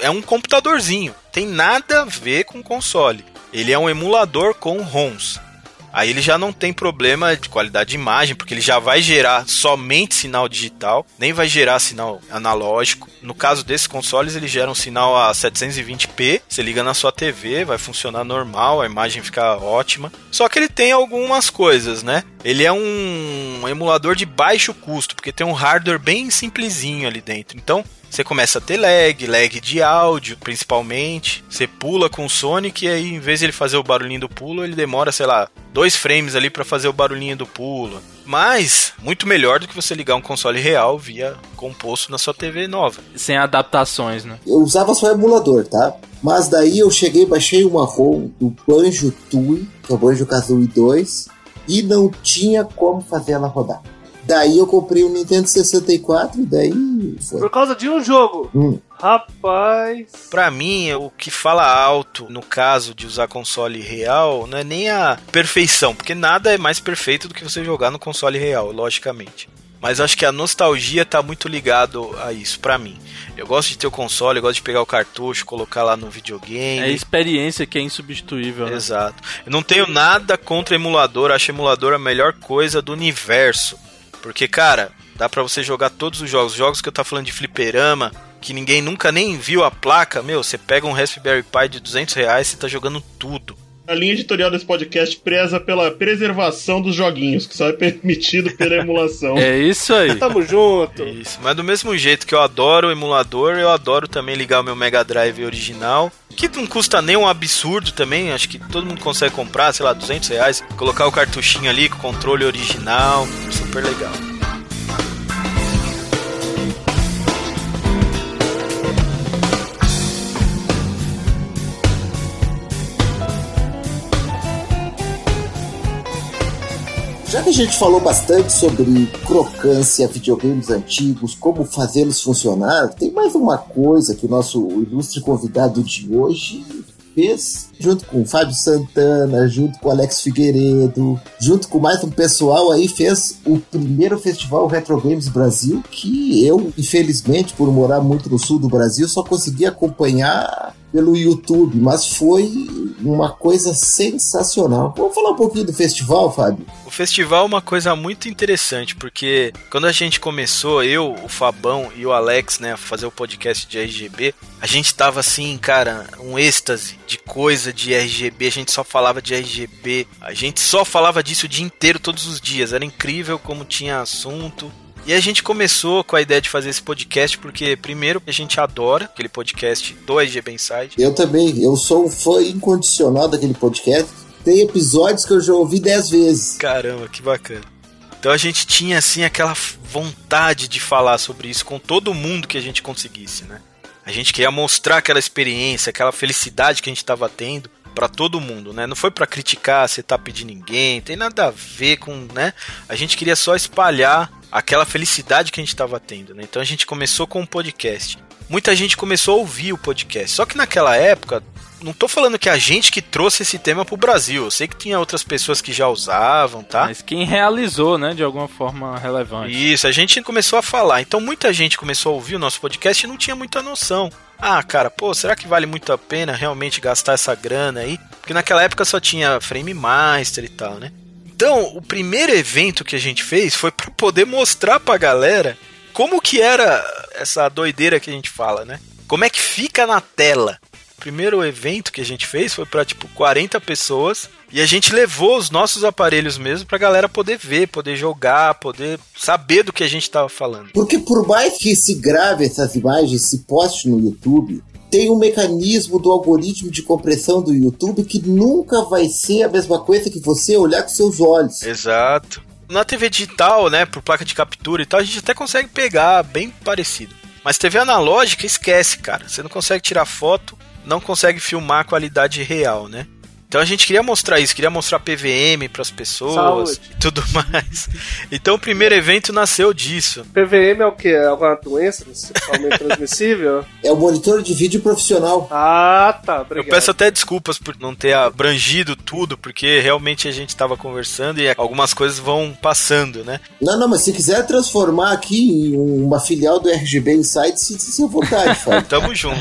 [SPEAKER 8] É um computadorzinho, tem nada a ver com console. Ele é um emulador com ROMs. Aí ele já não tem problema de qualidade de imagem, porque ele já vai gerar somente sinal digital, nem vai gerar sinal analógico. No caso desses consoles, ele gera um sinal a 720p. Você liga na sua TV, vai funcionar normal, a imagem fica ótima. Só que ele tem algumas coisas, né? Ele é um emulador de baixo custo, porque tem um hardware bem simplesinho ali dentro. Então, você começa a ter lag, lag de áudio, principalmente. Você pula com o Sonic e aí, em vez de ele fazer o barulhinho do pulo, ele demora, sei lá, dois frames ali para fazer o barulhinho do pulo. Mas, muito melhor do que você ligar um console real via composto na sua TV nova.
[SPEAKER 7] Sem adaptações, né?
[SPEAKER 4] Eu usava só emulador, tá? Mas daí eu cheguei, baixei uma ROM do Banjo Tui, que é o Banjo Kazooie 2, e não tinha como fazer ela rodar. Daí eu comprei um Nintendo 64 e daí foi.
[SPEAKER 2] Por causa de um jogo.
[SPEAKER 4] Hum.
[SPEAKER 2] Rapaz.
[SPEAKER 8] Pra mim, o que fala alto no caso de usar console real não é nem a perfeição, porque nada é mais perfeito do que você jogar no console real, logicamente. Mas acho que a nostalgia tá muito ligado a isso, pra mim. Eu gosto de ter o console, eu gosto de pegar o cartucho, colocar lá no videogame.
[SPEAKER 7] É a experiência que é insubstituível. Né?
[SPEAKER 8] Exato. Eu não tenho nada contra emulador, acho emulador a melhor coisa do universo. Porque, cara, dá pra você jogar todos os jogos. Jogos que eu tô falando de fliperama, que ninguém nunca nem viu a placa, meu, você pega um Raspberry Pi de 200 reais e tá jogando tudo.
[SPEAKER 1] A linha editorial desse podcast preza pela preservação dos joguinhos, que só é permitido pela emulação.
[SPEAKER 7] É isso aí.
[SPEAKER 2] Tamo junto.
[SPEAKER 8] Isso, mas do mesmo jeito que eu adoro o emulador, eu adoro também ligar o meu Mega Drive original, que não custa nem um absurdo também, acho que todo mundo consegue comprar, sei lá, 200 reais, colocar o cartuchinho ali com o controle original, super legal.
[SPEAKER 4] Já que a gente falou bastante sobre crocância, videogames antigos, como fazê-los funcionar, tem mais uma coisa que o nosso ilustre convidado de hoje fez, junto com o Fábio Santana, junto com o Alex Figueiredo, junto com mais um pessoal aí, fez o primeiro festival Retro Games Brasil, que eu, infelizmente, por morar muito no sul do Brasil, só consegui acompanhar pelo YouTube, mas foi uma coisa sensacional. Vamos falar um pouquinho do festival, Fábio?
[SPEAKER 8] O festival é uma coisa muito interessante, porque quando a gente começou, eu, o Fabão e o Alex, né, a fazer o podcast de RGB, a gente tava assim, cara, um êxtase de coisa de RGB, a gente só falava de RGB, a gente só falava disso o dia inteiro, todos os dias. Era incrível como tinha assunto. E a gente começou com a ideia de fazer esse podcast porque, primeiro, a gente adora aquele podcast do RGB Inside.
[SPEAKER 4] Eu também, eu sou um fã incondicional daquele podcast. Tem episódios que eu já ouvi dez vezes.
[SPEAKER 8] Caramba, que bacana. Então a gente tinha assim aquela vontade de falar sobre isso com todo mundo que a gente conseguisse, né? A gente queria mostrar aquela experiência, aquela felicidade que a gente estava tendo para todo mundo, né? Não foi para criticar, setup de ninguém, tem nada a ver com, né? A gente queria só espalhar aquela felicidade que a gente estava tendo, né? Então a gente começou com um podcast. Muita gente começou a ouvir o podcast. Só que naquela época, não tô falando que a gente que trouxe esse tema pro Brasil. Eu sei que tinha outras pessoas que já usavam, tá?
[SPEAKER 7] Mas quem realizou, né, de alguma forma relevante.
[SPEAKER 8] Isso, a gente começou a falar. Então muita gente começou a ouvir o nosso podcast e não tinha muita noção. Ah, cara, pô, será que vale muito a pena realmente gastar essa grana aí? Porque naquela época só tinha Frame Master e tal, né? Então, o primeiro evento que a gente fez foi para poder mostrar pra galera como que era essa doideira que a gente fala, né? Como é que fica na tela. O primeiro evento que a gente fez foi para tipo 40 pessoas e a gente levou os nossos aparelhos mesmo pra galera poder ver, poder jogar, poder saber do que a gente tava falando.
[SPEAKER 4] Porque por mais que se grave essas imagens, se poste no YouTube, tem um mecanismo do algoritmo de compressão do YouTube que nunca vai ser a mesma coisa que você olhar com seus olhos.
[SPEAKER 8] Exato. Na TV digital, né, por placa de captura e tal, a gente até consegue pegar bem parecido. Mas TV analógica, esquece, cara. Você não consegue tirar foto, não consegue filmar a qualidade real, né? Então a gente queria mostrar isso, queria mostrar PVM pras pessoas
[SPEAKER 2] Saúde.
[SPEAKER 8] e tudo mais. Então o primeiro evento nasceu disso.
[SPEAKER 2] PVM é o quê? É alguma doença sexualmente transmissível?
[SPEAKER 4] É o monitor de vídeo profissional.
[SPEAKER 2] Ah, tá. Obrigado.
[SPEAKER 8] Eu peço até desculpas por não ter abrangido tudo, porque realmente a gente estava conversando e algumas coisas vão passando, né?
[SPEAKER 4] Não, não, mas se quiser transformar aqui em uma filial do RGB Insight, sinta-se à vontade, Fábio.
[SPEAKER 8] Tamo junto.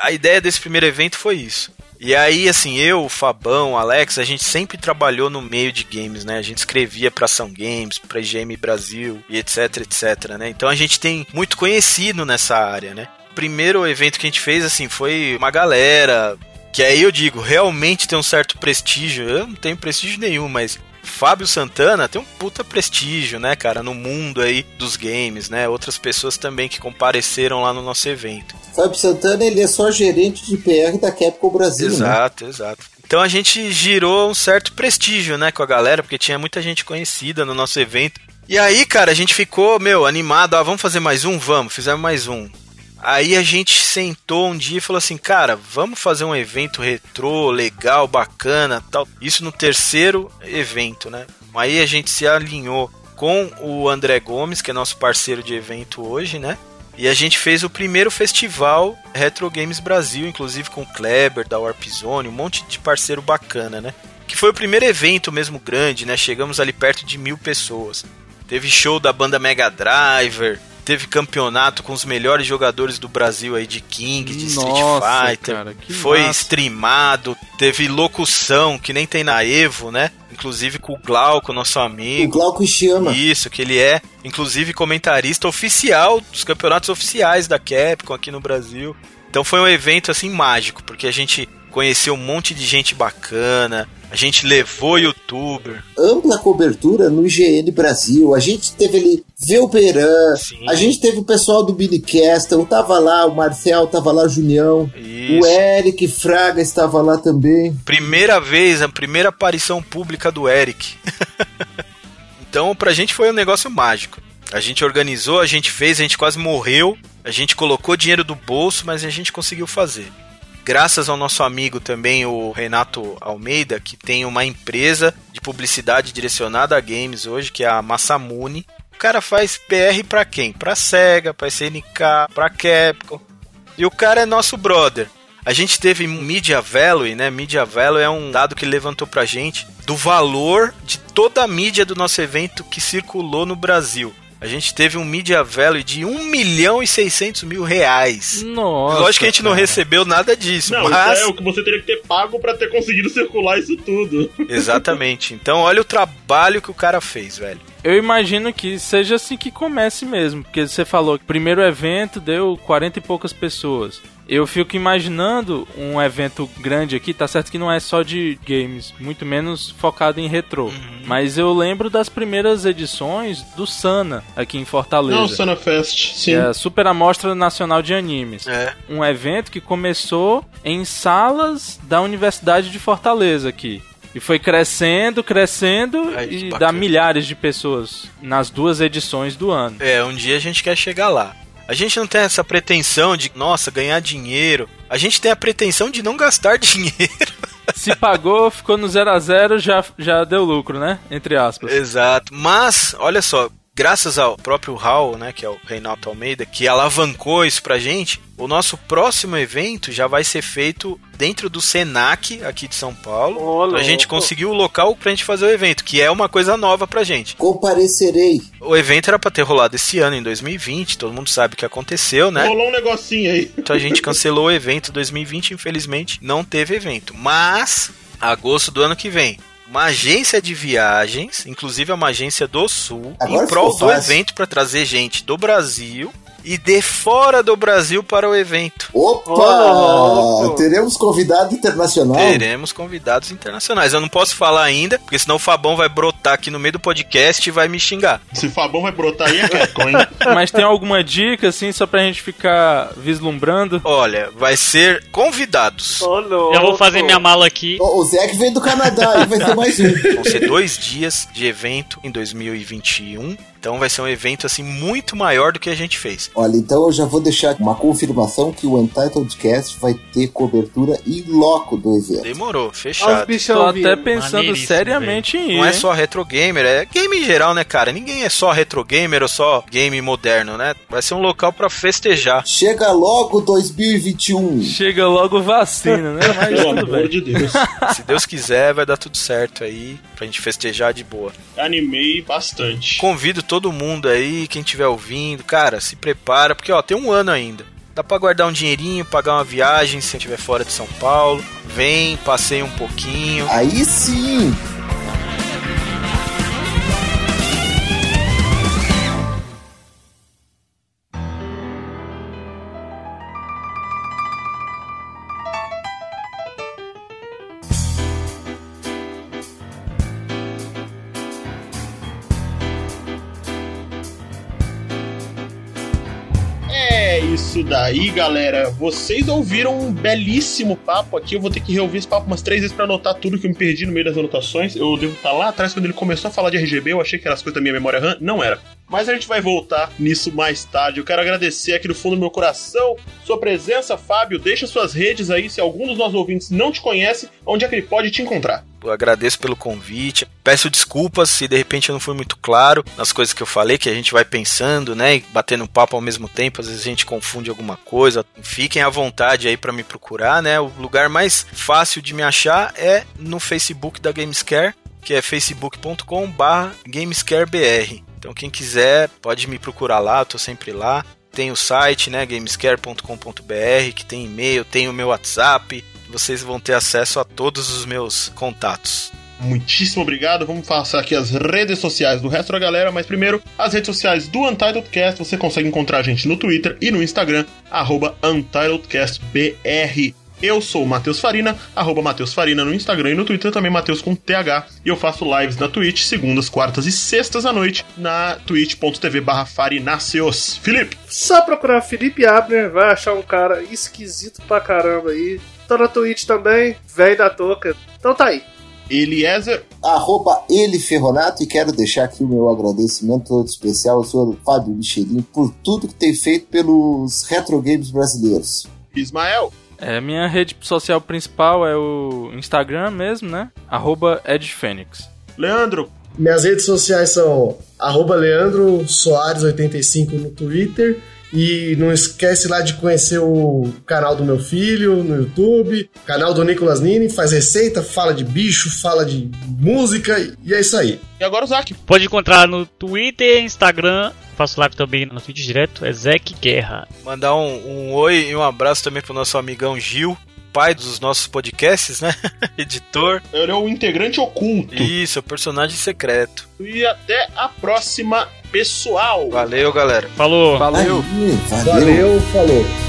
[SPEAKER 8] A ideia desse primeiro evento foi isso. E aí, assim, eu, o Fabão, o Alex, a gente sempre trabalhou no meio de games, né? A gente escrevia pra Ação Games, pra IGM Brasil e etc, etc, né? Então a gente tem muito conhecido nessa área, né? O primeiro evento que a gente fez, assim, foi uma galera. Que aí eu digo, realmente tem um certo prestígio. Eu não tenho prestígio nenhum, mas Fábio Santana tem um puta prestígio, né, cara, no mundo aí dos games, né? Outras pessoas também que compareceram lá no nosso evento.
[SPEAKER 4] Fábio Santana, ele é só gerente de PR da Capcom Brasil, né?
[SPEAKER 8] Exato, exato. Então a gente girou um certo prestígio, né, com a galera, porque tinha muita gente conhecida no nosso evento. E aí, cara, a gente ficou, meu, animado. Ah, vamos fazer mais um? Vamos, fizemos mais um. Aí a gente sentou um dia e falou assim, cara, vamos fazer um evento retrô, legal, bacana, tal. Isso no terceiro evento, né? Aí a gente se alinhou com o André Gomes, que é nosso parceiro de evento hoje, né? E a gente fez o primeiro festival Retro Games Brasil, inclusive com o Kleber da Warp Zone, um monte de parceiro bacana, né? Que foi o primeiro evento mesmo grande, né? Chegamos ali perto de mil pessoas. Teve show da banda Mega Driver, teve campeonato com os melhores jogadores do Brasil aí de King, de
[SPEAKER 7] Nossa,
[SPEAKER 8] Street Fighter.
[SPEAKER 7] cara, que
[SPEAKER 8] foi
[SPEAKER 7] massa.
[SPEAKER 8] streamado, teve locução que nem tem na Evo, né? Inclusive com o Glauco, nosso
[SPEAKER 4] O
[SPEAKER 8] amigo.
[SPEAKER 4] Glauco Ishiyama.
[SPEAKER 8] Isso, que ele é, inclusive, comentarista oficial dos campeonatos oficiais da Capcom aqui no Brasil. Então foi um evento assim mágico, porque a gente conheceu um monte de gente bacana, a gente levou youtuber.
[SPEAKER 4] Ampla cobertura no IGN Brasil. A gente teve ali Velberan,
[SPEAKER 8] Sim.
[SPEAKER 4] a gente teve o pessoal do Billy Castle, tava lá, o Marcel tava lá, o Junião.
[SPEAKER 8] Isso.
[SPEAKER 4] O Eric Fraga estava lá também.
[SPEAKER 8] Primeira vez, a primeira aparição pública do Eric. então, pra gente foi um negócio mágico. A gente organizou, a gente fez, a gente quase morreu, a gente colocou dinheiro do bolso, mas a gente conseguiu fazer. Graças ao nosso amigo também, o Renato Almeida, que tem uma empresa de publicidade direcionada a games hoje, que é a Massamune. O cara faz PR pra quem? Pra Sega, pra SNK, pra Capcom. E o cara é nosso brother. A gente teve Media Value, né? Media Value é um dado que levantou pra gente do valor de toda a mídia do nosso evento que circulou no Brasil. A gente teve um Media Value de 1 milhão e 600 mil reais.
[SPEAKER 7] Nossa.
[SPEAKER 8] Lógico que a gente não
[SPEAKER 7] cara.
[SPEAKER 8] recebeu nada disso,
[SPEAKER 1] Não,
[SPEAKER 8] mas...
[SPEAKER 1] isso é o que você teria que ter pago pra ter conseguido circular isso tudo.
[SPEAKER 8] Exatamente. Então olha o trabalho que o cara fez, velho.
[SPEAKER 7] Eu imagino que seja assim que comece mesmo, porque você falou que o primeiro evento deu 40 e poucas pessoas. Eu fico imaginando um evento grande aqui, tá certo que não é só de games, muito menos focado em retrô. Mas eu lembro das primeiras edições do Sana aqui em Fortaleza.
[SPEAKER 1] Não, Sana Fest, sim.
[SPEAKER 7] é a Super Amostra Nacional de Animes.
[SPEAKER 8] É.
[SPEAKER 7] Um evento que começou em salas da Universidade de Fortaleza aqui. E foi crescendo, crescendo e dá milhares de pessoas nas duas edições do ano.
[SPEAKER 8] É, um dia a gente quer chegar lá. A gente não tem essa pretensão de, nossa, ganhar dinheiro. A gente tem a pretensão de não gastar dinheiro.
[SPEAKER 7] Se pagou, ficou no 0 a 0 já, já deu lucro, né? Entre aspas.
[SPEAKER 8] Exato. Mas, olha só, graças ao próprio Raul, né, que é o Reinaldo Almeida, que alavancou isso pra gente, o nosso próximo evento já vai ser feito dentro do Senac, aqui de São Paulo.
[SPEAKER 2] Ô,
[SPEAKER 8] a gente conseguiu o local pra gente fazer o evento, que é uma coisa nova pra gente.
[SPEAKER 4] Comparecerei.
[SPEAKER 8] O evento era pra ter rolado esse ano, em 2020, todo mundo sabe o que aconteceu, né?
[SPEAKER 1] Rolou um negocinho aí.
[SPEAKER 8] Então a gente cancelou o evento 2020, infelizmente não teve evento. Mas, agosto do ano que vem, uma agência de viagens, inclusive é uma agência do Sul,
[SPEAKER 4] Agora
[SPEAKER 8] em prol do evento para trazer gente do Brasil e de fora do Brasil para o evento.
[SPEAKER 4] Opa! Teremos convidado internacional.
[SPEAKER 8] Teremos convidados internacionais. Eu não posso falar ainda, porque senão o Fabão vai brotar aqui no meio do podcast e vai me xingar.
[SPEAKER 1] Se Fabão vai brotar aí, é Capcom, hein?
[SPEAKER 7] Mas tem alguma dica, assim, só pra gente ficar vislumbrando?
[SPEAKER 8] Olha, vai ser convidados.
[SPEAKER 2] Ô, louco.
[SPEAKER 5] Já vou fazer minha mala aqui.
[SPEAKER 4] O o Zé que veio do Canadá, aí vai ter mais um.
[SPEAKER 8] Vão ser dois dias de evento em 2021. Então vai ser um evento assim muito maior do que a gente fez.
[SPEAKER 4] Olha, então eu já vou deixar uma confirmação que o Untitled Cast vai ter cobertura em loco do evento.
[SPEAKER 8] Demorou, fechado.
[SPEAKER 7] Tô até pensando seriamente em ir.
[SPEAKER 8] Não é só retro gamer, é game em geral, né, cara? Ninguém é só retro gamer ou só game moderno, né? Vai ser um local pra festejar.
[SPEAKER 4] Chega logo 2021.
[SPEAKER 7] Chega logo vacina, né? Mas
[SPEAKER 1] Pelo
[SPEAKER 7] tudo
[SPEAKER 1] amor
[SPEAKER 7] bem.
[SPEAKER 1] de Deus.
[SPEAKER 8] Se Deus quiser, vai dar tudo certo aí pra gente festejar de boa.
[SPEAKER 1] Animei bastante.
[SPEAKER 8] Convido todo mundo aí, quem estiver ouvindo, cara, se prepara, porque ó, tem um ano ainda. Dá pra guardar um dinheirinho, pagar uma viagem se estiver fora de São Paulo. Vem, passeia um pouquinho.
[SPEAKER 4] Aí sim!
[SPEAKER 1] Daí, galera. Vocês ouviram um belíssimo papo aqui. Eu vou ter que reouvir esse papo umas três vezes pra anotar tudo que eu me perdi no meio das anotações. Eu devo estar lá atrás quando ele começou a falar de RGB. Eu achei que era as coisas da minha memória RAM. Não era. Mas a gente vai voltar nisso mais tarde. Eu quero agradecer aqui do fundo do meu coração sua presença, Fábio. Deixa suas redes aí. Se algum dos nossos ouvintes não te conhece, onde é que ele pode te encontrar?
[SPEAKER 8] Eu agradeço pelo convite. Peço desculpas se de repente eu não fui muito claro nas coisas que eu falei, que a gente vai pensando, né, e batendo um papo ao mesmo tempo, às vezes a gente confunde alguma coisa. Fiquem à vontade aí para me procurar, né? O lugar mais fácil de me achar é no Facebook da Gamescare, que é facebook.com/gamescarebr. Então quem quiser pode me procurar lá, eu tô sempre lá. Tem o site, né, gamescare.com.br, que tem e-mail, tem o meu WhatsApp. Vocês vão ter acesso a todos os meus contatos.
[SPEAKER 1] Muitíssimo obrigado. Vamos passar aqui as redes sociais do resto da galera, mas primeiro, as redes sociais do Untitled Cast. Você consegue encontrar a gente no Twitter e no Instagram, UntitledCastBR. Eu sou o Matheus Farina, arroba Matheus Farina no Instagram e no Twitter também Matheus com TH. E eu faço lives na Twitch segundas, quartas e sextas à noite na twitch.tv barra Farinaceos. Felipe,
[SPEAKER 2] Só procurar Felipe Abner, vai achar um cara esquisito pra caramba aí. Tô na Twitch também, velho da touca. Então tá aí.
[SPEAKER 1] Eliezer,
[SPEAKER 4] Arroba ele Ferronato e quero deixar aqui o meu agradecimento todo especial ao senhor Fábio Michelin por tudo que tem feito pelos retro games brasileiros.
[SPEAKER 1] Ismael,
[SPEAKER 7] É, minha rede social principal é o Instagram mesmo, né? Arroba edfênix.
[SPEAKER 1] Leandro,
[SPEAKER 3] Minhas redes sociais são arroba Leandro Soares85 no Twitter. E não esquece lá de conhecer o canal do meu filho no YouTube, canal do Nicolas Nini, faz receita, fala de bicho, fala de música e é isso aí.
[SPEAKER 1] e agora o Zac.
[SPEAKER 5] Pode encontrar no Twitter, Instagram, faço live também no Twitch direto, é Zek Guerra.
[SPEAKER 8] Mandar um, um oi e um abraço também pro nosso amigão Gil, pai dos nossos podcasts, né? Editor.
[SPEAKER 1] Ele é o integrante oculto.
[SPEAKER 8] Isso, é o personagem secreto.
[SPEAKER 1] E até a próxima, pessoal.
[SPEAKER 8] Valeu, galera.
[SPEAKER 5] Falou!
[SPEAKER 7] Valeu!
[SPEAKER 4] Valeu.
[SPEAKER 3] Valeu, falou.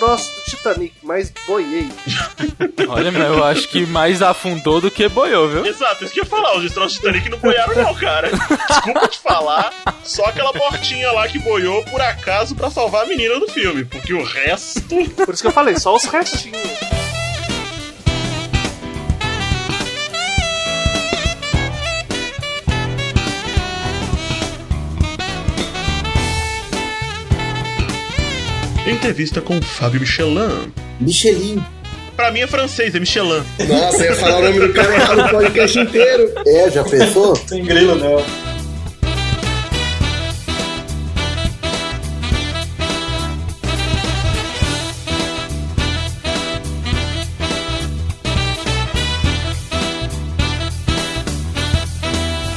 [SPEAKER 2] Destroços do Titanic, mas boiei.
[SPEAKER 7] Olha, mas eu acho que mais afundou do que boiou, viu?
[SPEAKER 1] Exato, isso que eu ia falar. Os destroços de Titanic não boiaram, não, cara. Desculpa te falar. Só aquela portinha lá que boiou por acaso pra salvar a menina do filme. Porque o resto.
[SPEAKER 2] Por isso que eu falei, só os restinhos.
[SPEAKER 1] Entrevista com Fábio Michelin.
[SPEAKER 4] Michelin.
[SPEAKER 1] Pra mim é francês, é Michelin.
[SPEAKER 3] Nossa, eu ia falar o nome do cara errado no podcast inteiro.
[SPEAKER 4] É, já pensou?
[SPEAKER 6] Sem grilo, não.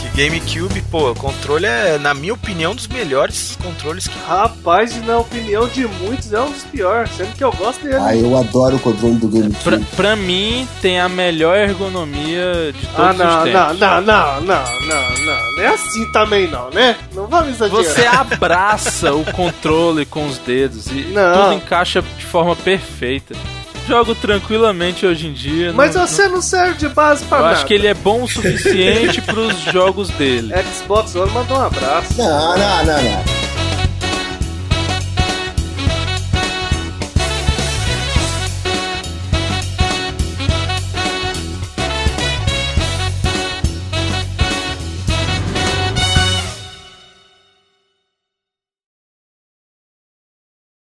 [SPEAKER 8] Que GameCube, pô, o controle é, na minha opinião, um dos melhores controles que.
[SPEAKER 2] Rapaz, e na opinião de muitos é um dos piores, sendo que eu gosto dele.
[SPEAKER 4] Ah, eu adoro o controle do
[SPEAKER 7] Pra,
[SPEAKER 4] GameCube.
[SPEAKER 7] pra mim, tem a melhor ergonomia de todos
[SPEAKER 2] Ah,
[SPEAKER 7] os
[SPEAKER 2] não,
[SPEAKER 7] tempos.
[SPEAKER 2] não, não, não, não, não, não. Não é assim também não, né? Não vamos exagerar.
[SPEAKER 7] Você abraça o controle com os dedos e
[SPEAKER 2] Não.
[SPEAKER 7] tudo encaixa de forma perfeita. Jogo tranquilamente hoje em dia.
[SPEAKER 2] Mas
[SPEAKER 7] não-
[SPEAKER 2] você não serve de base pra
[SPEAKER 7] Eu
[SPEAKER 2] nada.
[SPEAKER 7] acho que ele é bom o suficiente pros jogos dele.
[SPEAKER 2] Xbox One mandou um abraço.
[SPEAKER 4] Não, não, não, não.